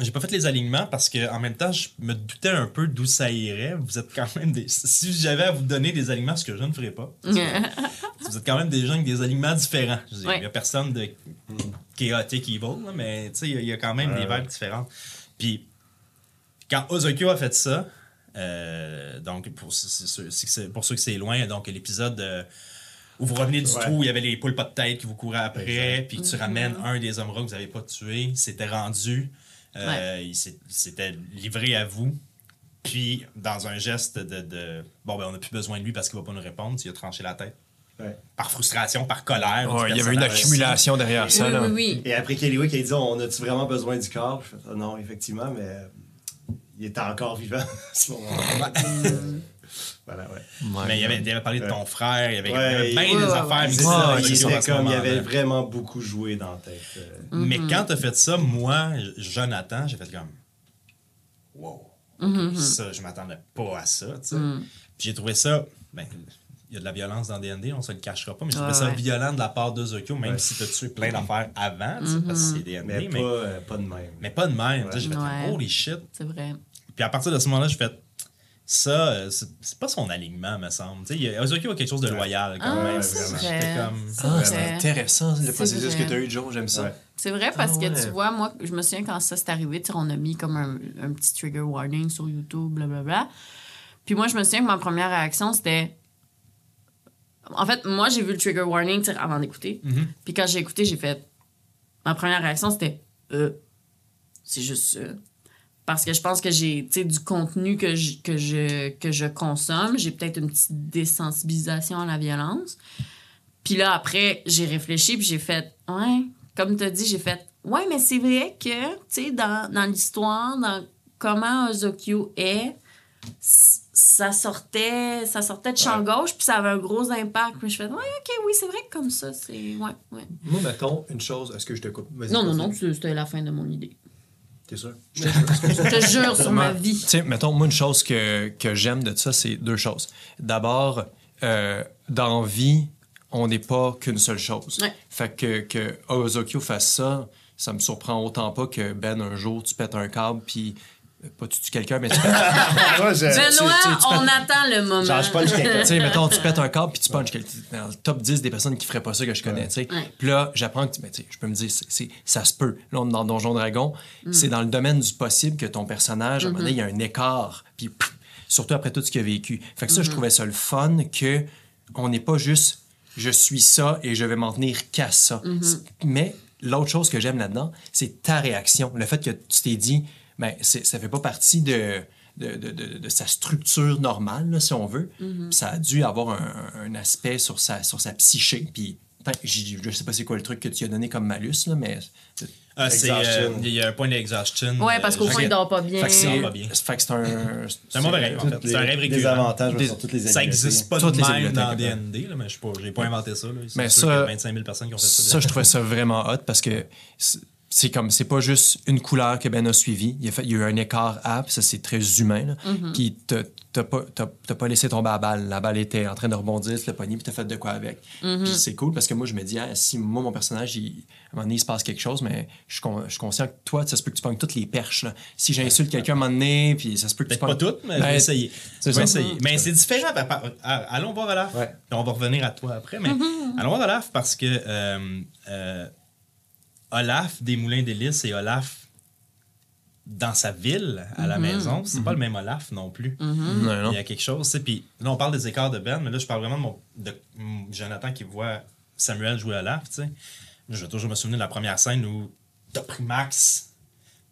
A: j'ai pas fait les alignements parce que en même temps, je me doutais un peu d'où ça irait. Vous êtes quand même des. Si j'avais à vous donner des alignements, ce que je ne ferais pas, vous êtes quand même des gens avec des alignements différents. Je Il
C: Ouais.
A: n'y a personne de chaotic evil, là, mais tu sais, il y a- il y, a quand même
B: Ouais,
A: des vibes différentes. Puis, quand Ozokyo a fait ça, euh, donc pour, ceux que c'est loin, donc l'épisode euh, où vous revenez du
B: Ouais.
A: trou, où il y avait les poules pas de tête qui vous couraient après, puis tu ramènes un des hommes que vous n'avez pas tué, c'était rendu, euh, il s'était livré à vous. Puis, dans un geste de, de- bon, ben, on n'a plus besoin de lui parce qu'il va pas nous répondre, il a tranché la tête.
B: Ouais.
A: Par frustration, par colère.
D: Ouais, il y avait une accumulation derrière ça.
C: Oui,
D: là.
C: oui, oui.
B: Et après Kellywick, il a dit On a-tu vraiment besoin du corps? Je fais Non, effectivement, mais il était encore vivant à ce moment-là. Voilà, ouais.
D: Ouais.
A: Mais il avait, il avait parlé de
B: Ouais.
A: ton frère, il y avait,
B: Ouais,
A: il y avait bien
C: ouais,
A: des
C: ouais,
A: affaires.
C: ouais.
B: il comme, il avait vraiment beaucoup joué dans la tête. euh.
A: Mais quand t'as fait ça, moi, Jonathan, j'ai fait comme. Wow. Ça, je m'attendais pas à ça, tu sais. Puis j'ai trouvé ça. Ben, il y a de la violence dans DND, on se le cachera pas, mais j'ai trouvé
C: Ouais,
A: ça
C: ouais.
A: violent de la part de Zokyo, même
B: Ouais.
A: si t'as tué plein d'affaires avant, tu sais, parce que c'est DND,
B: Mais,
A: mais,
B: pas, euh, pas de même.
A: mais pas de même. tu sais, J'ai fait
C: Ouais.
A: holy shit.
C: C'est vrai.
A: Puis à partir de ce moment-là, j'ai fait. Ça, euh, c'est pas son alignement, me semble. Tu sais, il y a- Ozokyo a quelque chose de loyal quand
C: Ah,
A: même. J'étais comme.
C: C'est
D: Ah, c'est intéressant le
C: C'est
D: processus
C: vrai.
D: que tu as eu, Joe. J'aime ça.
B: Ouais.
C: C'est vrai parce
D: Ah
C: que tu vois, moi, je me souviens quand ça s'est arrivé, on a mis comme un, un petit trigger warning sur YouTube, blablabla. Puis moi, je me souviens que ma première réaction, c'était. En fait, moi, j'ai vu le trigger warning avant d'écouter.
A: Mhm.
C: Puis quand j'ai écouté, j'ai fait. Ma première réaction, c'était. Euh, c'est juste ça. Parce que je pense que j'ai tu sais, du contenu que je, que je, que je consomme. J'ai peut-être une petite désensibilisation à la violence. Puis là, après, j'ai réfléchi, puis j'ai fait, ouais, comme tu as dit, j'ai fait, ouais, mais c'est vrai que, tu sais, dans, dans l'histoire, dans comment Ozokyo est, ça sortait, ça sortait de champ
B: Ouais.
C: gauche, puis ça avait un gros impact. Puis je fais, ouais, ok, oui, c'est vrai que comme ça, c'est. Ouais, ouais.
D: Moi, mettons une chose. Est-ce que je te coupe?
C: Non, non, non, c'était la fin de mon idée.
D: T'es sûr?
C: Je te jure sur ma vie.
D: Tu sais, mettons, moi, une chose que, que j'aime de ça, c'est deux choses. D'abord, euh, dans vie, on n'est pas qu'une seule chose.
C: Ouais.
D: Fait que, que Ozokyo fasse ça, ça me surprend autant pas que Ben, un jour, tu pètes un câble, puis pas tu tues quelqu'un, mais tu pètes.
B: Moi, je-
C: Benoît,
D: tu- tu- tu
C: on attend le moment.
B: Genre, je punch quelqu'un.
D: tu sais, mettons, tu pètes un câble puis tu punches quelqu'un. Dans le top 10 des personnes qui feraient pas ça que je connais, tu sais.
C: Ouais.
D: Puis là, j'apprends que, ben, tu sais, je peux me dire, c'est, c'est- ça se peut. Là, on est dans Donjon Dragon.
C: Mm.
D: C'est dans le domaine du possible que ton personnage, à un moment donné, il y a un écart. Puis, pff, surtout après tout ce qu'il a vécu. Fait que ça, je trouvais ça le fun que on n'est pas juste, je suis ça et je vais m'en tenir qu'à ça. C'est- Mais l'autre chose que j'aime là-dedans, c'est ta réaction. Le fait que tu t'es dit, ben, c'est, ça fait pas partie de, de, de- de- de sa structure normale, là, si on veut. Puis ça a dû avoir un, un aspect sur sa, sur sa psyché. Puis je sais pas c'est quoi le truc que tu as donné comme malus, là, mais.
A: Ah, c'est, euh, il y a un point d'exhaustion.
C: Ouais, parce qu'au
A: euh,
C: fond, il dort pas bien.
D: Fait que c'est
A: bien.
D: un.
A: C'est un mauvais rêve, en fait. C'est un rêve récurrent.
B: désavantages
D: Des-
B: sur toutes les
A: Ça n'existe pas
D: Toutes
A: de
D: les
A: même dans D&D, là, mais je sais pas, j'ai pas inventé ça. Là. C'est
D: Mais
A: sûr
D: ça-
A: qu'il y a 25 000 personnes qui ont fait ça.
D: Ça, je trouvais ça vraiment hot parce que c'est- comme, c'est pas juste une couleur que Ben a suivi. Il, a fait, il y a eu un écart à, puis ça, c'est très humain. là. Puis t'as- t'as pas, t'as- t'as pas laissé tomber la balle. La balle était en train de rebondir, l'as pogné, puis t'as fait de quoi avec. Puis c'est cool parce que moi, je me dis, ah, si moi, mon personnage, il, à un moment donné, il se passe quelque chose, mais je suis, con- je suis conscient que toi, ça se peut que tu pognes toutes les perches. là. Si j'insulte quelqu'un à un moment donné, puis ça se peut que tu
A: Peut-être pas
D: pognes-
A: toutes, mais je
D: Ben,
A: vais essayer. Je vais essayer. Mais c'est différent. par- par- ah, Allons voir Olaf.
B: Ouais.
A: Puis On va revenir à toi après. Mais allons voir Olaf parce que euh, euh, Olaf des Moulins d'Hélice et Olaf dans sa ville, à la maison, c'est pas le même Olaf non plus.
D: Non, non.
A: Il y a quelque chose. tu sais, Puis là, on parle des écarts de Ben, mais là, je parle vraiment de, mon, de mm, Jonathan qui voit Samuel jouer Olaf. tu sais. Je vais toujours me souvenir de la première scène où t'as pris Max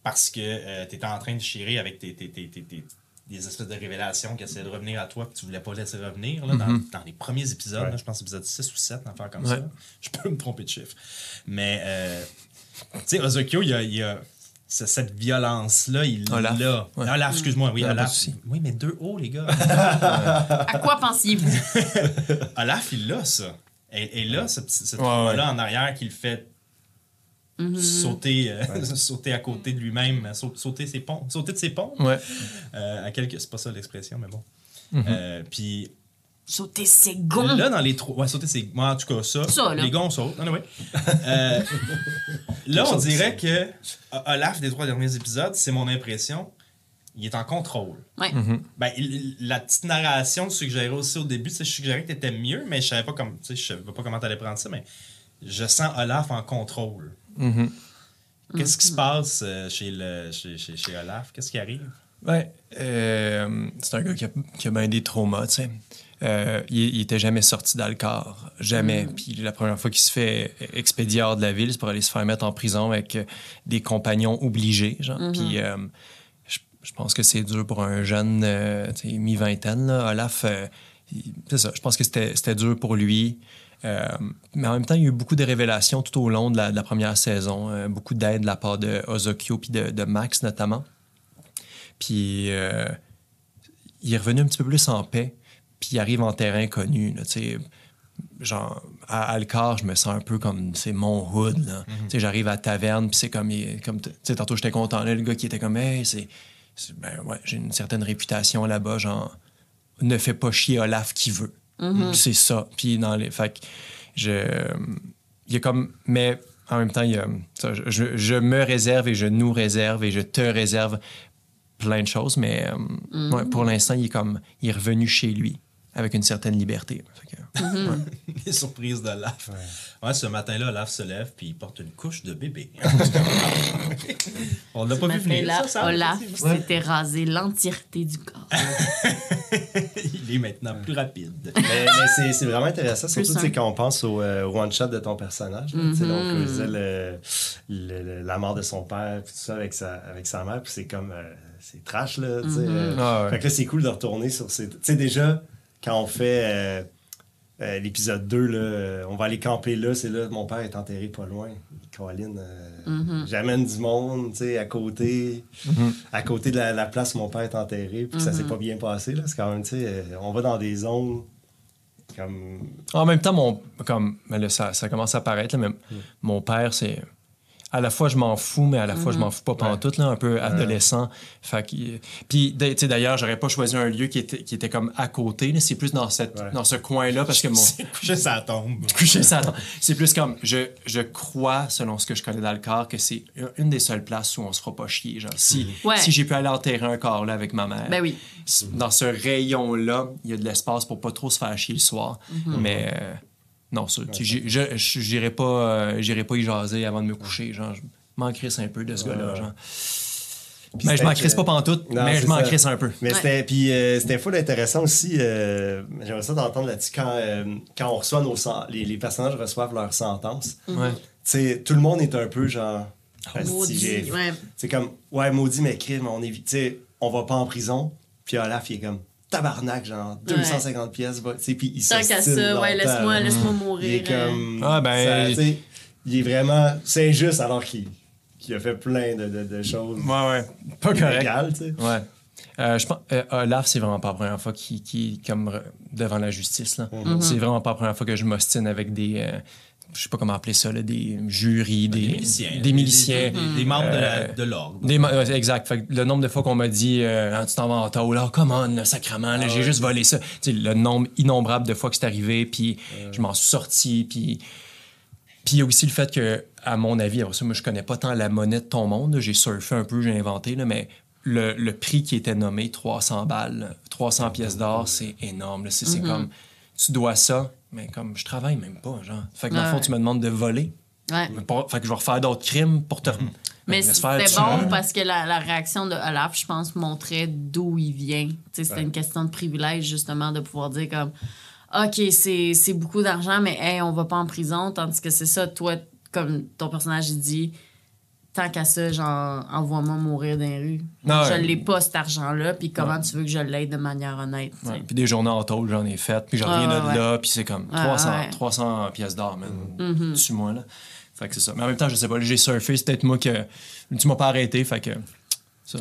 A: parce que tu étais en train de chirer avec tes, tes- tes- tes- tes- des espèces de révélations qui essayaient de revenir à toi que tu voulais pas laisser revenir là, dans, dans les premiers épisodes.
B: Ouais.
A: là, je pense épisode 6 ou 7, affaire comme
D: Ouais.
A: ça. Je peux me tromper de chiffre. Mais, euh, tu sais, Ozokyo, il y a, il y a ce- cette violence-là, il
D: Olaf.
A: l'a.
D: Ouais.
A: Olaf, excuse-moi, oui,
D: de
A: Olaf. Oui, mais deux hauts, les gars.
C: À quoi pensiez-vous?
A: Olaf, il l'a, ça. Et, et là, ce petit- cette
D: Ouais,
A: là en arrière qui le fait sauter, euh, sauter à côté de lui-même, sau- sauter ses ponts, sauter de ses ponts.
D: Ouais.
A: Euh, à quelques, c'est pas ça l'expression, mais bon.
D: Mm-hmm.
A: Euh, puis
C: Sauter ses gonds.
A: là, dans les trois, ouais, sauter ses, moi, en tout cas ça, les gars on saute. Anyway. Euh, là, on dirait que Olaf des trois derniers épisodes, c'est mon impression, il est en contrôle.
C: Ouais.
A: Ben, il- la petite narration suggérait aussi au début, tu je suggérais que t'étais mieux, mais je savais pas comme, tu sais, je savais pas comment t'allais prendre ça, mais je sens Olaf en contrôle.
D: Mhm.
A: Qu'est-ce qui se passe euh, chez, le, chez, chez, chez Olaf? Qu'est-ce qui arrive?
D: Ouais, euh, c'est un gars qui a, qui a bien des traumas, tu sais. Euh, il, il était jamais sorti dans le corps, jamais. Puis la première fois qu'il se fait expédier hors de la ville, c'est pour aller se faire mettre en prison avec des compagnons obligés, genre. Puis euh, je, je pense que c'est dur pour un jeune, euh, tu sais, mi-vingtaine, là. Olaf, euh, c'est ça, je pense que c'était c'était dur pour lui. Euh, mais en même temps, il y a eu beaucoup de révélations tout au long de la, de la première saison, euh, beaucoup d'aide de la part de Ozokyo puis de, de Max notamment. Puis euh, il est revenu un petit peu plus en paix, puis il arrive en terrain connu. Là, tu sais. genre, à Alcar, je me sens un peu comme, c'est mon hood. sais, J'arrive à la taverne, puis c'est comme, comme tantôt j'étais content, là, le gars qui était comme, hey, c'est, c'est- ben ouais, j'ai une certaine réputation là-bas, genre, ne fais pas chier Olaf qui veut. C'est ça. Puis dans les. Fait que je. Il y a comme. Mais en même temps, il y a. ça, je, me réserve et je nous réserve et je te réserve plein de choses, mais euh, ouais, pour l'instant, il est comme. Il est revenu chez lui avec une certaine liberté. Que-
A: Les surprises d'Olaf. Ouais. ce matin-là, Olaf se lève puis il porte une couche de bébé. On l'a pas vu venir.
C: là,
A: ça, ça,
C: Olaf s'était rasé l'entièreté du corps.
A: Il est maintenant plus rapide.
B: Mais, mais c'est, c'est vraiment intéressant, surtout quand on pense au, euh, one-shot de ton personnage. Donc,
C: Mm-hmm.
B: je disais, le, le- le- la mort de son père, puis tout ça avec sa, avec sa mère, puis c'est comme. euh, c'est trash, là.
C: Mm-hmm.
B: euh,
D: Ah ouais.
B: Fait que là, c'est cool de retourner sur ces. Tu sais, déjà, quand on fait. Euh, l'épisode 2, là, euh, on va aller camper là, c'est là, mon père est enterré pas loin. Colin, euh,
C: Mm-hmm.
B: j'amène du monde, tu sais, à côté, à côté de la, la place où mon père est enterré, puis ça s'est pas bien passé, là. C'est quand même, tu sais, euh, on va dans des zones comme...
D: En même temps, mon, comme, mais là, ça, ça commence à apparaître, là, mais mon père, c'est. À la fois, je m'en fous, mais à la fois, je m'en fous pas pantoute, là, un peu adolescent. Fait que, puis, tu sais, d'ailleurs, j'aurais pas choisi un lieu qui était, qui était comme à côté. là. C'est plus dans, cette,
B: Ouais.
D: dans ce coin-là, parce que mon.
A: C'est couché, ça tombe.
D: coucher ça. attends. C'est plus comme je, je crois, selon ce que je connais dans le corps, que c'est une des seules places où on se fera pas chier. Genre, si,
C: Ouais.
D: si j'ai pu aller enterrer un corps là avec ma mère,
C: Ben oui.
D: dans ce rayon-là, il y a de l'espace pour pas trop se faire chier le soir. Mais euh, non, ça, tu sais, j'ai- je j'irai pas, euh, pas y jaser avant de me coucher. Genre, je m'en crisse un peu de ce gars-là. genre. Mais je m'en crisse pas pantoute,
B: Non,
D: mais je m'en crisse un peu.
B: Mais
C: Ouais.
B: c'était, puis euh, c'était full intéressant aussi. euh, J'aimerais ça d'entendre là-dessus quand, euh, quand on reçoit nos sen- les, les personnages reçoivent leur sentence. Sais, tout le monde est un peu genre. Asti,
C: Maudit, ouais.
B: C'est comme, ouais, maudit, mais crime, on est. vi- Tu sais, on va pas en prison. Puis Olaf, il est comme, tabarnak, genre 250 pièces, va- tu sais, puis il
C: Tant qu'à ça, ouais, laisse-moi
B: là.
C: laisse-moi
B: Il
C: mourir.
B: est comme.
D: Ah, ben-
B: ça, tu sais, il est vraiment. C'est injuste alors qu'il a fait plein de, de, de choses
D: Ouais, ouais. Pas correct.
B: illégales, tu sais.
D: Ouais. Euh, je pense, euh, Olaf, c'est vraiment pas la première fois qu'il qu'il est comme devant la justice. Là.
C: Mhm.
D: C'est vraiment pas la première fois que je m'ostine avec des. euh, je sais pas comment appeler ça, là, des jurys, des,
A: Des miliciens.
D: Des miliciens.
A: Des, des- des membres de
D: Euh,
A: de l'ordre.
D: Exact. Fait que le nombre de fois qu'on m'a dit euh, Ah, tu t'en vas en taux, là, come on, là, sacrement, là, j'ai juste volé ça. Le nombre innombrable de fois que c'est arrivé, puis je m'en suis sorti, puis. Puis il y a aussi le fait que, à mon avis, après ça, moi, je connais pas tant la monnaie de ton monde. là. J'ai surfé un peu, j'ai inventé, là, mais le, le prix qui était nommé, 300 balles, 300 pièces d'or, c'est énorme. là. C'est c'est comme, tu dois ça, mais comme, je travaille même pas, genre. Fait que dans le fond, tu me demandes de voler.
C: Ouais.
D: Mais pas- Fait que je vais refaire d'autres crimes pour te...
C: Mais
D: Laisse
C: c'était bon parce que la, la réaction de Olaf, je pense, montrait d'où il vient. Tu sais, C'était une question de privilège, justement, de pouvoir dire comme OK, c'est c'est beaucoup d'argent, mais hey, on va pas en prison. Tandis que c'est ça, toi, comme ton personnage, il dit tant qu'à ça, genre, envoie-moi mourir dans les rues.
D: Ah
C: je l'ai pas, cet argent-là, puis comment tu veux que je l'aide de manière honnête?
D: Ouais, Puis des journées en tôle, j'en ai fait. Puis je
C: Ah,
D: reviens de
C: ouais.
D: là, puis c'est comme
C: Ah,
D: 300,
C: ouais.
D: 300 pièces d'or, man.
C: Mm-hmm.
D: Tue-moi, là. Fait que c'est ça. Mais en même temps, je sais pas, j'ai surfé, c'est peut-être moi que. Tu m'as pas arrêté, fait que.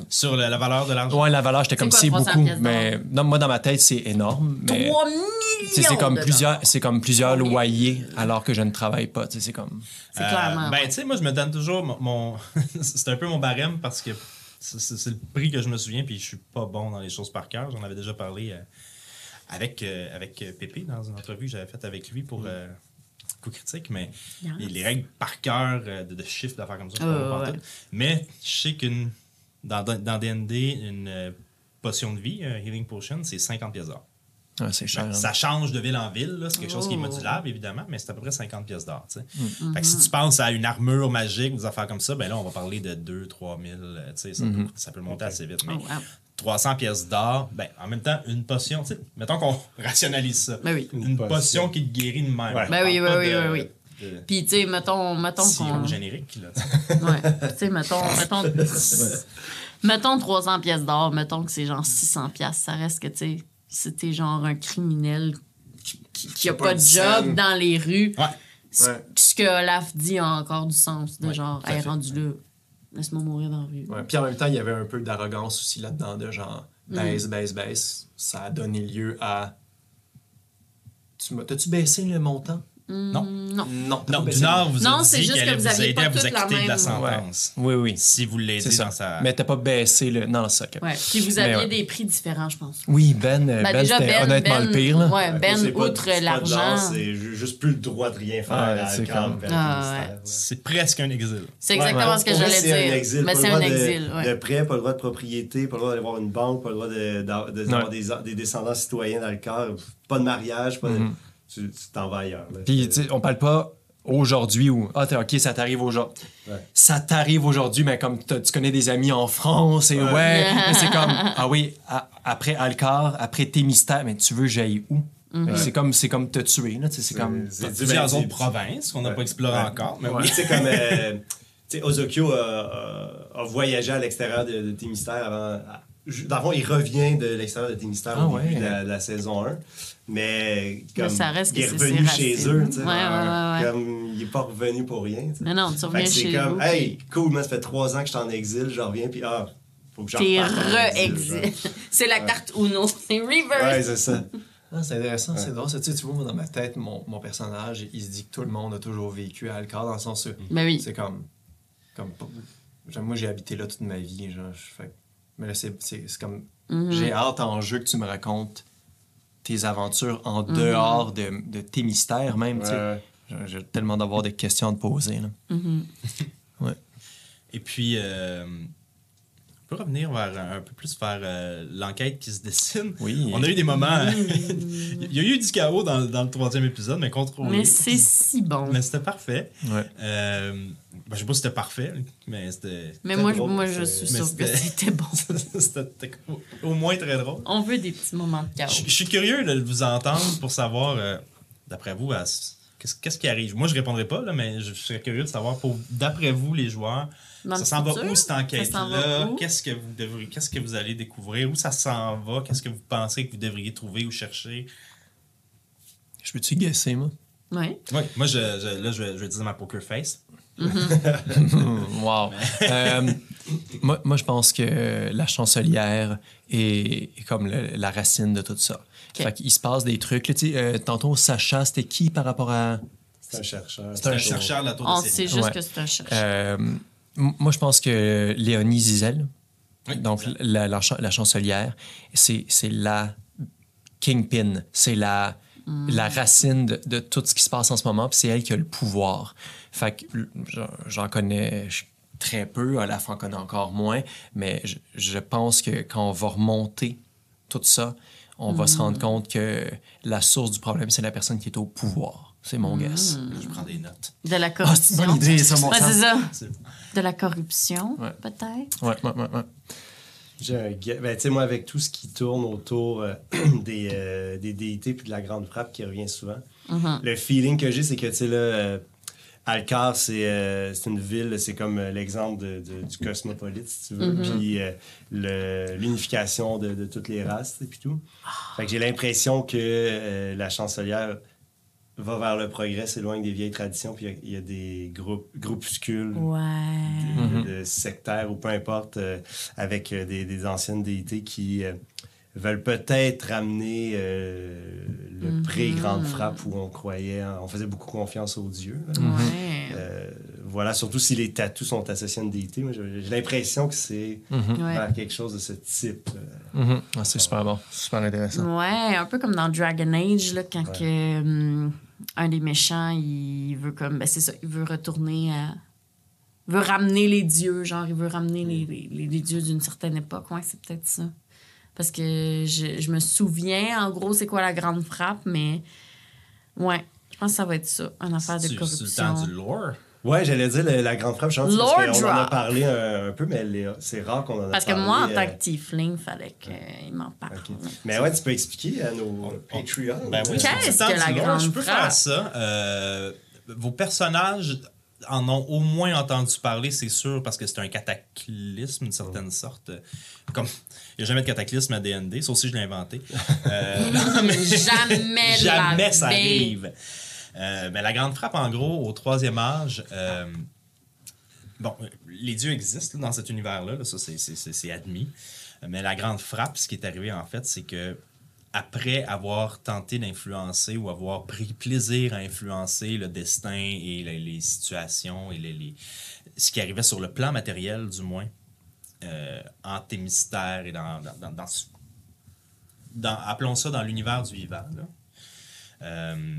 A: Sur la, la valeur de l'argent.
D: Ouais, la valeur, j'étais comme c'est
C: 300
D: beaucoup. Mais non, moi, dans ma tête, c'est énorme. Mais
C: 3
D: tu sais,
C: millions!
D: c'est comme plusieurs, c'est comme plusieurs loyers alors que je ne travaille pas. Tu sais, c'est comme.
C: C'est
A: Euh,
C: clairement.
A: ben,
C: ouais.
A: tu sais, moi, je me donne toujours mon. mon- c'est un peu mon barème parce que c'est le prix que je me souviens, puis je suis pas bon dans les choses par cœur. J'en avais déjà parlé euh, avec, euh, avec euh, Pépé dans une entrevue que j'avais faite avec lui pour. euh, Coup critique, mais
C: Yes.
A: les, les règles par cœur de, de chiffres, d'affaires comme ça, je
C: Ouais,
A: comprends pas
C: ouais,
A: tout. Mais je sais qu'une. Dans, dans D&D, une euh, potion de vie, euh, Healing Potion, c'est 50 pièces d'or.
D: Ah, c'est cher.
A: Ben,
D: hein.
A: ça change de ville en ville, c'est quelque chose qui est
C: Oh.
A: modulable, évidemment, mais c'est à peu près 50 pièces d'or.
C: Mm.
A: Fait que si tu penses à une armure magique, des affaires comme ça, ben là, on va parler de 2 3 000. euh, tu sais, ça, peut, monter assez vite. Mais
C: Oh, wow.
A: 300 pièces d'or, ben, en même temps, une potion, mettons qu'on rationalise ça.
C: Ben oui.
A: Une,
B: Une
A: potion.
B: potion.
A: qui te guérit de même.
B: Ouais.
C: Ben oui, oui, oui,
A: de-
C: oui,
A: de
C: Puis, tu sais, mettons, mettons qu'on.
A: générique. Là.
C: Ouais. tu sais, mettons, mettons, mettons 300 pièces d'or, mettons que c'est genre 600 pièces, ça reste que, tu sais, si t'es genre un criminel qui, qui, qui a
B: pas
C: de job
B: scène.
C: dans les rues,
A: Ouais.
B: Ouais.
C: ce que Olaf dit a encore du sens, de
A: Ouais,
C: genre, hey, rendu là, laisse-moi mourir dans la rue.
D: Ouais, Puis en même temps, il y avait un peu d'arrogance aussi là-dedans, de genre
C: Mm.
D: baisse, baisse, baisse. Ça a donné lieu à. Tu T'as-tu baissé le montant?
A: Non.
C: Mm, Non.
D: Non,
A: Non,
D: pas
A: du. Nord vous
C: Non, c'est
A: dit
C: juste que vous
A: vous
C: aviez
A: aider
C: pas
A: à vous acquitter de la
C: même-
A: sentence.
D: Oui, oui.
A: Si vous
D: C'est
A: l'aidez
D: ça.
A: dans sa...
D: Mais t'as pas baissé le. Non, c'est ça. ok.
C: Ouais. Puis vous aviez
D: ouais.
C: des prix différents, je pense.
D: Oui, Ben, euh,
C: Ben,
D: ben, c'était
C: Ben,
D: honnêtement
C: Ben-
D: le pire. Là.
C: Ouais, Ben,
B: C'est pas-
C: outre l'argent.
B: C'est ju- juste plus le droit de rien faire à
D: c'est comme-
C: Ah,
A: presque un exil.
C: C'est exactement
D: Ouais.
C: ce que j'allais
B: c'est un
C: dire.
B: exil.
C: Mais c'est
B: le
C: un exil.
B: De prêt, pas le droit de propriété, pas le droit d'aller voir une banque, pas le droit d'avoir des, des descendants citoyens dans le corps, pas de mariage, pas de... Tu t'en vas ailleurs. là.
D: Puis, tu sais, on parle pas aujourd'hui ou ah t'es ok ça t'arrive aujourd'hui
B: Ouais.
D: ça t'arrive aujourd'hui mais comme tu connais des amis en France et ouais, c'est comme ah oui après Alcar après tes mystères mais tu veux j'aille où?
C: Mhm.
D: c'est comme c'est comme te tuer là c'est comme
B: C'est
A: Plusieurs autres
B: c'est-
A: provinces qu'on n'a
B: Ouais.
A: pas explorées
B: Ouais.
A: encore. Mais
B: Ouais.
A: oui.
B: Tu sais, comme. euh, tu sais, Ozokyo a, a- a voyagé à l'extérieur de, de tes mystères avant. Dans le fond, il revient de l'extérieur de tes mystères
D: Ah
B: au début
D: ouais.
B: de la, de la saison 1. Mais comme.
C: Mais ça reste
B: il est revenu
C: ses
B: chez eux. tu sais,
C: Ouais, ouais, ouais, ouais.
B: Comme il n'est pas revenu pour rien. tu sais.
C: Mais non, tu reviens
B: que c'est
C: chez
B: comme,
C: vous.
B: hey, cool, moi, ça fait trois ans que je suis en exil, je reviens, puis ah, faut que j'en
C: T'es re-exil. C'est la carte Uno. C'est
B: genre. Ouais,
C: reverse.
B: c'est ça.
D: Ah, c'est intéressant c'est drôle tu sais, tu vois moi, dans ma tête mon, mon personnage il se dit que tout le monde a toujours vécu à Alcar dans le sens où
C: Ben oui.
D: c'est comme comme moi j'ai habité là toute ma vie genre je fais mais là c'est c'est c'est comme
C: Mhm.
D: J'ai hâte en jeu que tu me racontes tes aventures en
C: Mhm.
D: dehors de, de tes mystères même. tu sais.
B: Ouais, ouais.
D: J'ai- J'ai tellement d'avoir des questions à te poser. Là.
C: Mhm.
A: Et puis, euh, revenir vers un peu plus vers euh, l'enquête qui se dessine.
D: Oui.
A: On a eu des moments. Il y a eu du chaos dans, dans le troisième épisode, mais contrôlé.
C: Mais c'est si bon.
A: Mais c'était parfait.
D: Ouais.
A: Euh, ben, je sais pas si c'était parfait, mais c'était.
C: Mais moi,
B: drôle,
C: moi je suis sûre que
A: c'était-
C: bon.
A: c'était au- moins très drôle.
C: On veut des petits moments de chaos.
A: Je je suis curieux de vous entendre pour savoir, euh, d'après vous, à ce- Qu'est-ce qu'est-ce qui arrive? Moi, je répondrai pas, là, mais je serais curieux de savoir, pour d'après vous, les joueurs,
C: Dans
A: ça s'en va où cette enquête-là? Qu'est-ce que vous devriez, qu'est-ce que vous allez découvrir? Où ça s'en va? Qu'est-ce que vous pensez que vous devriez trouver ou chercher?
D: Je peux-tu guesser, moi?
C: Oui.
A: Oui, moi, je, je- là, je vais, je vais utiliser ma poker face.
D: wow. Euh, moi, moi, je pense que la chancelière est, est comme le- la racine de tout ça.
C: Ok.
D: Fait qu'il se passe des trucs. là, euh, tantôt, Sacha, c'était qui par rapport à.
B: C'est un chercheur.
A: C'est un
D: un
A: chercheur de la tour
C: On
A: de
C: sait juste
D: Ouais.
C: que c'est un chercheur.
D: Euh, moi, je pense que Léonie Zizel,
A: Oui,
D: donc la, la cha- la chancelière, c'est c'est la kingpin, c'est la, la racine de, de tout ce qui se passe en ce moment, puis c'est elle qui a le pouvoir. Fait que j'en- connais très peu, Olaf en connaît encore moins, mais je, je pense que quand on va remonter tout ça, on va se rendre compte que la source du problème, c'est la personne qui est au pouvoir. C'est mon guess.
A: Je prends des notes.
C: De la
D: Ah,
C: corruption.
D: c'est une bonne idée, ça, mon
C: Ouais,
D: sang.
C: c'est ça.
A: C'est-
C: De la corruption,
D: Ouais.
C: peut-être?
D: Ouais, ouais, ouais, ouais.
B: J'ai un gue- ben, tu sais, moi, avec tout ce qui tourne autour euh, des, euh, des déités puis de la grande frappe qui revient souvent,
C: Mhm.
B: le feeling que j'ai, c'est que, tu sais, là, euh, Alcar, c'est euh, c'est une ville, c'est comme euh, l'exemple de- de- du cosmopolite, si tu veux,
C: Mhm.
B: puis euh, l'unification de, de toutes les races, sais, puis tout. Fait que j'ai l'impression que euh, la chancelière va vers le progrès, s'éloigne des vieilles traditions, puis il y a- il y, a des groupes, groupuscules
C: Ouais.
B: de, de sectaires ou peu importe, euh, avec euh, des, des anciennes déités qui euh, veulent peut-être ramener euh, le
C: Mhm.
B: pré-grande frappe où on croyait, en- on faisait beaucoup confiance aux dieux.
C: Ouais.
B: Euh, voilà, surtout si les tatous sont associés à une déité. Moi, j'ai l'impression que c'est
D: Mhm.
B: Vers quelque chose de ce type. euh.
D: Mhm. Ah, c'est super bon, super intéressant.
C: Ouais, un peu comme dans Dragon Age, là, quand que, hum, un des méchants, il veut comme. Ben, c'est ça, il veut retourner à. Il veut ramener les dieux, genre, il veut ramener les, les, les dieux d'une certaine époque. Ouais, c'est peut-être ça. Parce que je, je me souviens, en gros, c'est quoi la grande frappe, mais. Ouais, je pense que ça va être ça, une affaire de
A: C'est- C'est le
C: corruption.
A: temps du lore?
B: Ouais, j'allais dire le- la grande frappe, je pense, parce qu'on en a parlé un, un peu, mais c'est rare qu'on en a
C: Parce que moi, en
B: euh,
C: tant que tiefling, il fallait qu'il m'en parle.
B: Mais ouais, tu peux expliquer à nos Patreons.
A: Ben oui,
B: euh,
C: Qu'est-ce
A: c'est le temps
C: que la grande
A: Je peux
C: frappe?
A: faire ça. Euh, vos personnages en ont au moins entendu parler, c'est sûr, parce que c'est un cataclysme d'une certaine sorte. Comme il n'y a jamais de cataclysme à D&D, ça aussi je l'ai inventé. Euh, non, mais-
C: Jamais
A: jamais ça arrive. Euh, mais la grande frappe, en gros, au troisième âge, euh, bon, les dieux existent là, dans cet univers-là, là, ça c'est- c'est c'est- c'est admis. Mais la grande frappe, ce qui est arrivé en fait, c'est que après avoir tenté d'influencer ou avoir pris plaisir à influencer le destin et les, les situations et les, les- ce qui arrivait sur le plan matériel, du moins, euh, en Thémystère et dans, dans, dans- dans ce- dans- appelons ça dans l'univers du vivant. là. Euh,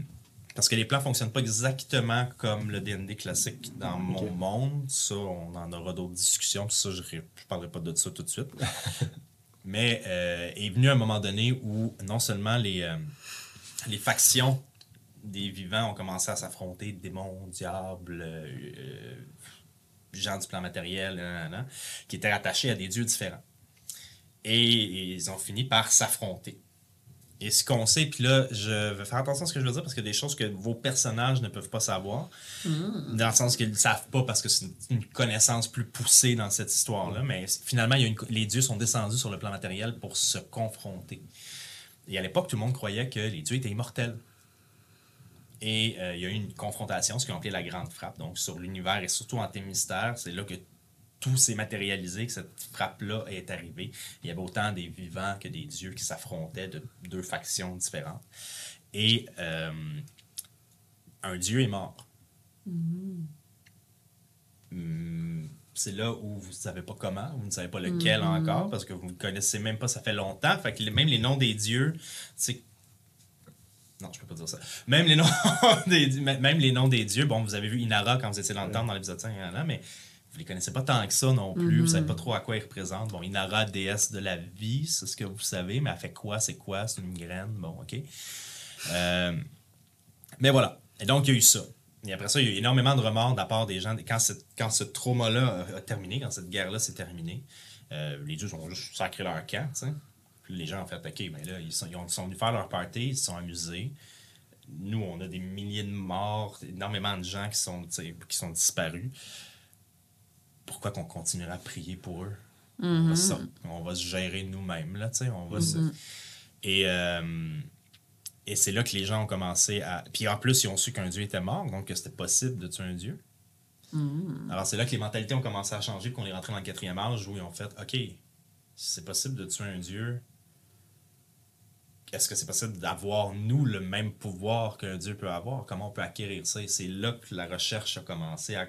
A: parce que les plans fonctionnent pas exactement comme le D&D classique dans mon monde. Ça, on en aura d'autres discussions. Puis ça, je ne parlerai pas de ça tout de suite. Mais euh, est venu un moment donné où non seulement les, euh, les factions des vivants ont commencé à s'affronter, démons, diables, euh, gens du plan matériel, qui étaient rattachés à des dieux différents. Et ils ont fini par s'affronter. Et ce qu'on sait, puis là, je vais faire attention à ce que je veux dire parce a des choses que vos personnages ne peuvent pas savoir. Dans le sens qu'ils ne savent pas parce que c'est une- une connaissance plus poussée dans cette histoire-là. Mais finalement, il y a une les dieux sont descendus sur le plan matériel pour se confronter. Et à l'époque, tout le monde croyait que les dieux étaient immortels. Et euh, il y a eu une confrontation, ce qu'on appelait la Grande Frappe, donc sur l'univers et surtout en Thémystère. C'est là que tout s'est matérialisé, que cette frappe-là est arrivée. Il y avait autant des vivants que des dieux qui s'affrontaient de deux factions différentes. Et euh, un dieu est mort. Hmm, C'est là où vous ne savez pas comment, vous ne savez pas lequel encore, parce que vous ne connaissez même pas, ça fait longtemps. Fait que même les noms des dieux, c'est non, je peux pas dire ça. Même les noms des, même les noms des dieux, bon, vous avez vu Inara quand vous étiez dans le temps dans l'épisode 5, là, mais vous les connaissez pas tant que ça non plus. Vous savez pas trop à quoi ils représentent. Bon, Inara, déesse de la vie, c'est ce que vous savez, mais elle fait quoi, c'est quoi, c'est une graine, bon, ok. Euh, mais voilà. Et donc, il y a eu ça. Et après ça, il y a eu énormément de remords de la part des gens. Quand, cette- quand ce trauma-là a, a terminé, quand cette guerre-là s'est terminée, euh, les dieux ont juste sacré leur camp, tu sais. Puis les gens ont fait, OK, mais là, ils sont, ils ont- ils sont venus faire leur party, ils se sont amusés. nous, on a des milliers de morts, énormément de gens qui sont, qui sont disparus. Pourquoi qu'on continuerait à prier pour eux? On, va se, on va se gérer nous-mêmes, là, tu sais, on va se... Et, euh, et c'est là que les gens ont commencé à... Puis en plus, ils ont su qu'un dieu était mort, donc que c'était possible de tuer un dieu. Alors c'est là que les mentalités ont commencé à changer, qu'on est rentré dans le quatrième âge où ils ont fait, OK, c'est possible de tuer un dieu, est-ce que c'est possible d'avoir, nous, le même pouvoir qu'un dieu peut avoir? Comment on peut acquérir ça? Et c'est là que la recherche a commencé à,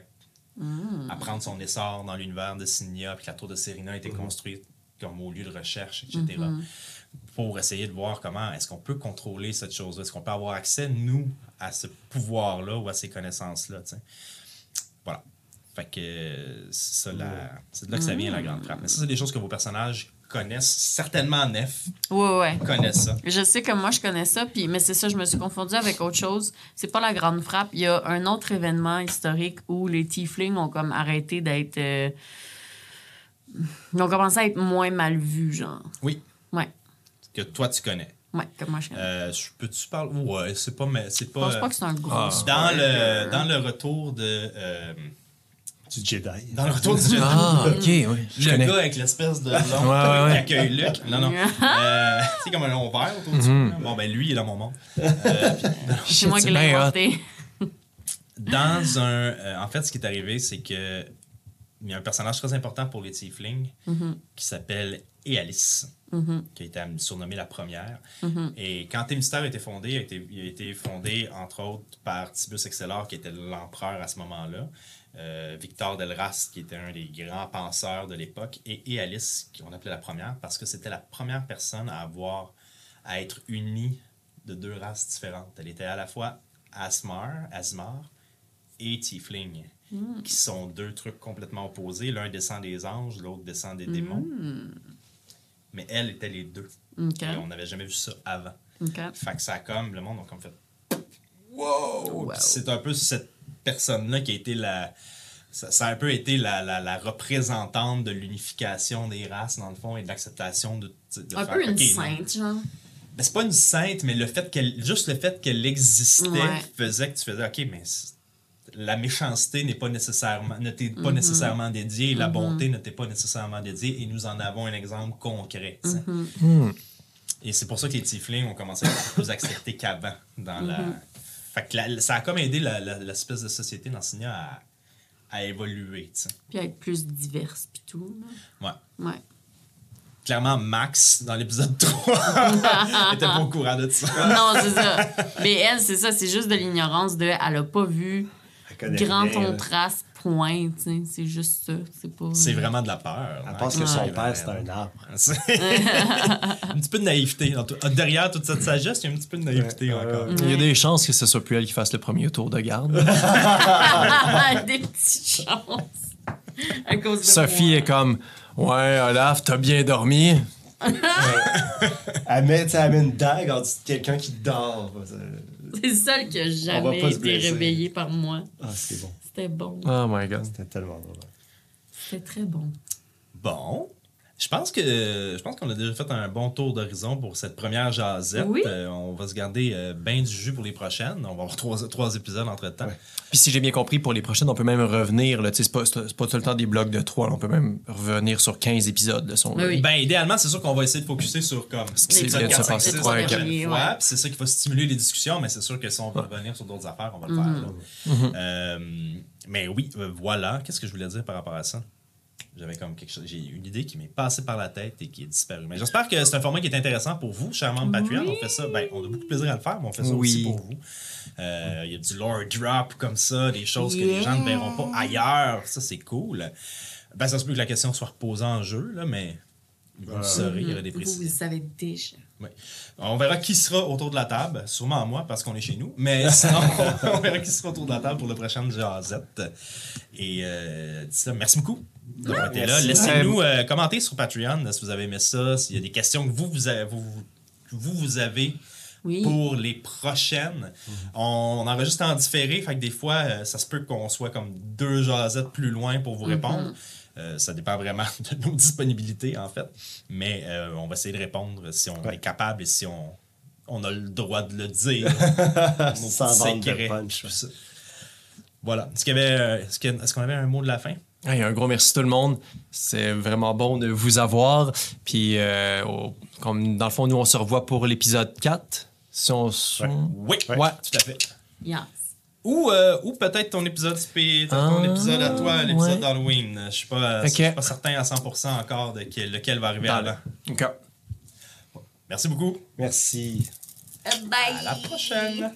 A: à prendre son essor dans l'univers de Signia, puis que la tour de Serena a été construite comme au lieu de recherche, etc. Pour essayer de voir comment est-ce qu'on peut contrôler cette chose-là, est-ce qu'on peut avoir accès, nous, à ce pouvoir-là ou à ces connaissances-là. Voilà. Fait que c'est ça, la- c'est de là que ça vient la grande frappe. Mais ça, c'est des choses que vos personnages connaissent. Certainement Nef
C: Ouais, ouais.
A: connaissent ça.
C: Je sais que moi, je connais ça, puis, mais c'est ça, je me suis confondue avec autre chose. C'est pas la grande frappe. Il y a un autre événement historique où les tieflings ont comme arrêté d'être. euh, Ils ont commencé à être moins mal vus, genre.
A: Oui,
C: Ouais.
A: que toi tu connais.
C: Ouais, comme moi, je connais.
A: Euh, peux-tu parler? Ouais, c'est pas mais c'est
C: je
A: pas,
C: pense pas que c'est un gros.
D: Ah.
A: dans le dans le retour de euh,
B: Du Jedi.
A: dans le retour du Jedi.
D: Ah, ok, oui. Je
A: le
D: connais.
A: gars avec l'espèce de long
D: Ouais, ouais, ouais.
A: qui accueille Luc. Non, non. Euh, c'est comme un long verre autour du cou, là. Bon, ben lui, il est dans mon monde. Euh,
C: C'est moi qui l'ai inventé.
A: dans un. euh, en fait, ce qui est arrivé, c'est que il y a un personnage très important pour les Tieflings
C: Mhm,
A: qui s'appelle Ealice,
C: mhm,
A: qui a été surnommée la première.
C: mhm.
A: Et quand Thémistère a été fondé, il a été, il a été fondé entre autres par Tibus Excellor, qui était l'empereur à ce moment-là, euh, Victor Delras, qui était un des grands penseurs de l'époque, et Ealice, qu'on appelait la première, parce que c'était la première personne à avoir à être unie de deux races différentes. Elle était à la fois Asmar, Asmar et Tiefling, qui sont deux trucs complètement opposés. L'un descend des anges, l'autre descend des démons. Mais elle était les deux. Et on n'avait jamais vu ça avant.
C: OK.
A: Fait que ça a comme, le monde a comme fait Wow!
C: Wow.
A: C'est un peu cette personne-là qui a été la. Ça, ça a un peu été la, la, la représentante de l'unification des races, dans le fond, et de l'acceptation de, de
C: Un
A: faire,
C: peu une
A: OK, non.
C: sainte, genre.
A: Ben, c'est pas une sainte, mais le fait qu'elle, juste le fait qu'elle existait
C: Ouais.
A: faisait que tu faisais, OK, mais la méchanceté n'est pas nécessairement, ne t'est
C: Mm-hmm.
A: pas nécessairement dédiée, la bonté ne t'est pas nécessairement dédiée, et nous en avons un exemple concret.
C: Mm-hmm.
D: Hmm.
A: Et c'est pour ça que les tieflings ont commencé à être plus acceptés qu'avant. Dans la... Fait que la- ça a comme aidé l'espèce de société d'Ansigna à, à évoluer. tu sais.
C: Puis être plus diverse, puis tout.
A: Ouais.
C: là. Ouais.
A: Clairement, Max, dans l'épisode 3, était pas au courant de ça.
C: non, c'est ça. Mais elle, c'est ça, c'est juste de l'ignorance de. Elle a pas vu grand contraste, point. C'est juste ça. C'est pas.
A: C'est vraiment de la peur.
B: Elle
A: hein,
B: pense que son père, c'est un arbre.
A: Un petit peu de naïveté. Derrière toute cette sagesse, il y a un petit peu de naïveté
B: Ouais,
A: encore.
D: Il y a des chances que ce soit plus elle qui fasse le premier tour de garde.
C: Des petites chances. À cause de
D: Sophie
C: moi.
D: est comme Ouais, Olaf, t'as bien dormi.
B: Elle met, elle met une dague en dessous de quelqu'un qui dort.
C: C'est le seul qui a jamais été réveillé par moi.
B: Ah, c'est bon.
C: C'était bon.
D: Oh my god.
B: C'était tellement drôle.
C: C'était très bon.
A: Bon. Je pense que je pense qu'on a déjà fait un bon tour d'horizon pour cette première jasette.
C: Oui.
A: Euh, on va se garder euh, bien du jus pour les prochaines. On va avoir trois, trois épisodes entre temps.
B: Ouais.
D: Puis si j'ai bien compris, pour les prochaines, on peut même revenir. C'est pas, pas tout le temps des blocs de 3. On peut même revenir sur 15 épisodes de son.
C: Oui, oui.
A: Ben, idéalement, c'est sûr qu'on va essayer de focuser sur comme
D: Ce qui
A: l'épisode
D: vient de se
A: 4, 5,
D: passer
A: 6,
D: trois
A: fois, c'est ça qui va stimuler les discussions, mais c'est sûr que si on veut revenir sur d'autres affaires, on va le faire. là.
D: Mhm.
A: Euh, mais oui, voilà. Qu'est-ce que je voulais dire par rapport à ça? J'avais comme quelque chose. J'ai une idée qui m'est passée par la tête et qui est disparue. Mais j'espère que c'est un format qui est intéressant pour vous, chers membres Patreon.
C: Oui.
A: On fait ça. Ben, on a beaucoup de plaisir à le faire, mais on fait ça
D: Oui.
A: aussi pour vous. Euh, Il y a du lore drop comme ça, des choses que les gens ne verront pas ailleurs. Ça, c'est cool. Ben, ça se peut que la question soit reposée en jeu, là, mais vous le saurez, il y aura des
C: Vous, vous le
A: précisions.
C: savez déjà.
A: Oui. On verra qui sera autour de la table, sûrement moi parce qu'on est chez nous, mais sinon on verra qui sera autour de la table pour le prochain Jazette. Et euh, là, merci beaucoup d'avoir été là. Laissez-nous euh, commenter sur Patreon si vous avez aimé ça, s'il y a des questions que vous vous avez, vous, vous, vous avez
C: Oui.
A: pour les prochaines. On enregistre en différé, fait que des fois, euh, ça se peut qu'on soit comme deux jasettes plus loin pour vous répondre. Euh, ça dépend vraiment de nos disponibilités, en fait. Mais euh, on va essayer de répondre si on
B: Ouais.
A: est capable et si on, on a le droit de le dire.
B: Sans vendre de punch.
A: Voilà. Est-ce qu'il y avait, euh, est-ce qu'on avait un mot de la fin?
D: Hey, un gros merci tout le monde. C'est vraiment bon de vous avoir. Puis, euh, au- comme dans le fond, nous, on se revoit pour l'épisode 4. Si on se-
A: Oui,
D: Ouais.
A: tout à fait.
C: Yes.
A: Ou, euh, ou peut-être ton épisode spé- ton
D: Ah,
A: épisode à toi, l'épisode
D: ouais.
A: d'Halloween. Je suis pas,
D: Ok.
A: je suis pas certain à 100% encore de quel- lequel va arriver avant.
D: OK.
A: Merci beaucoup.
B: Merci.
C: Bye.
A: À la prochaine.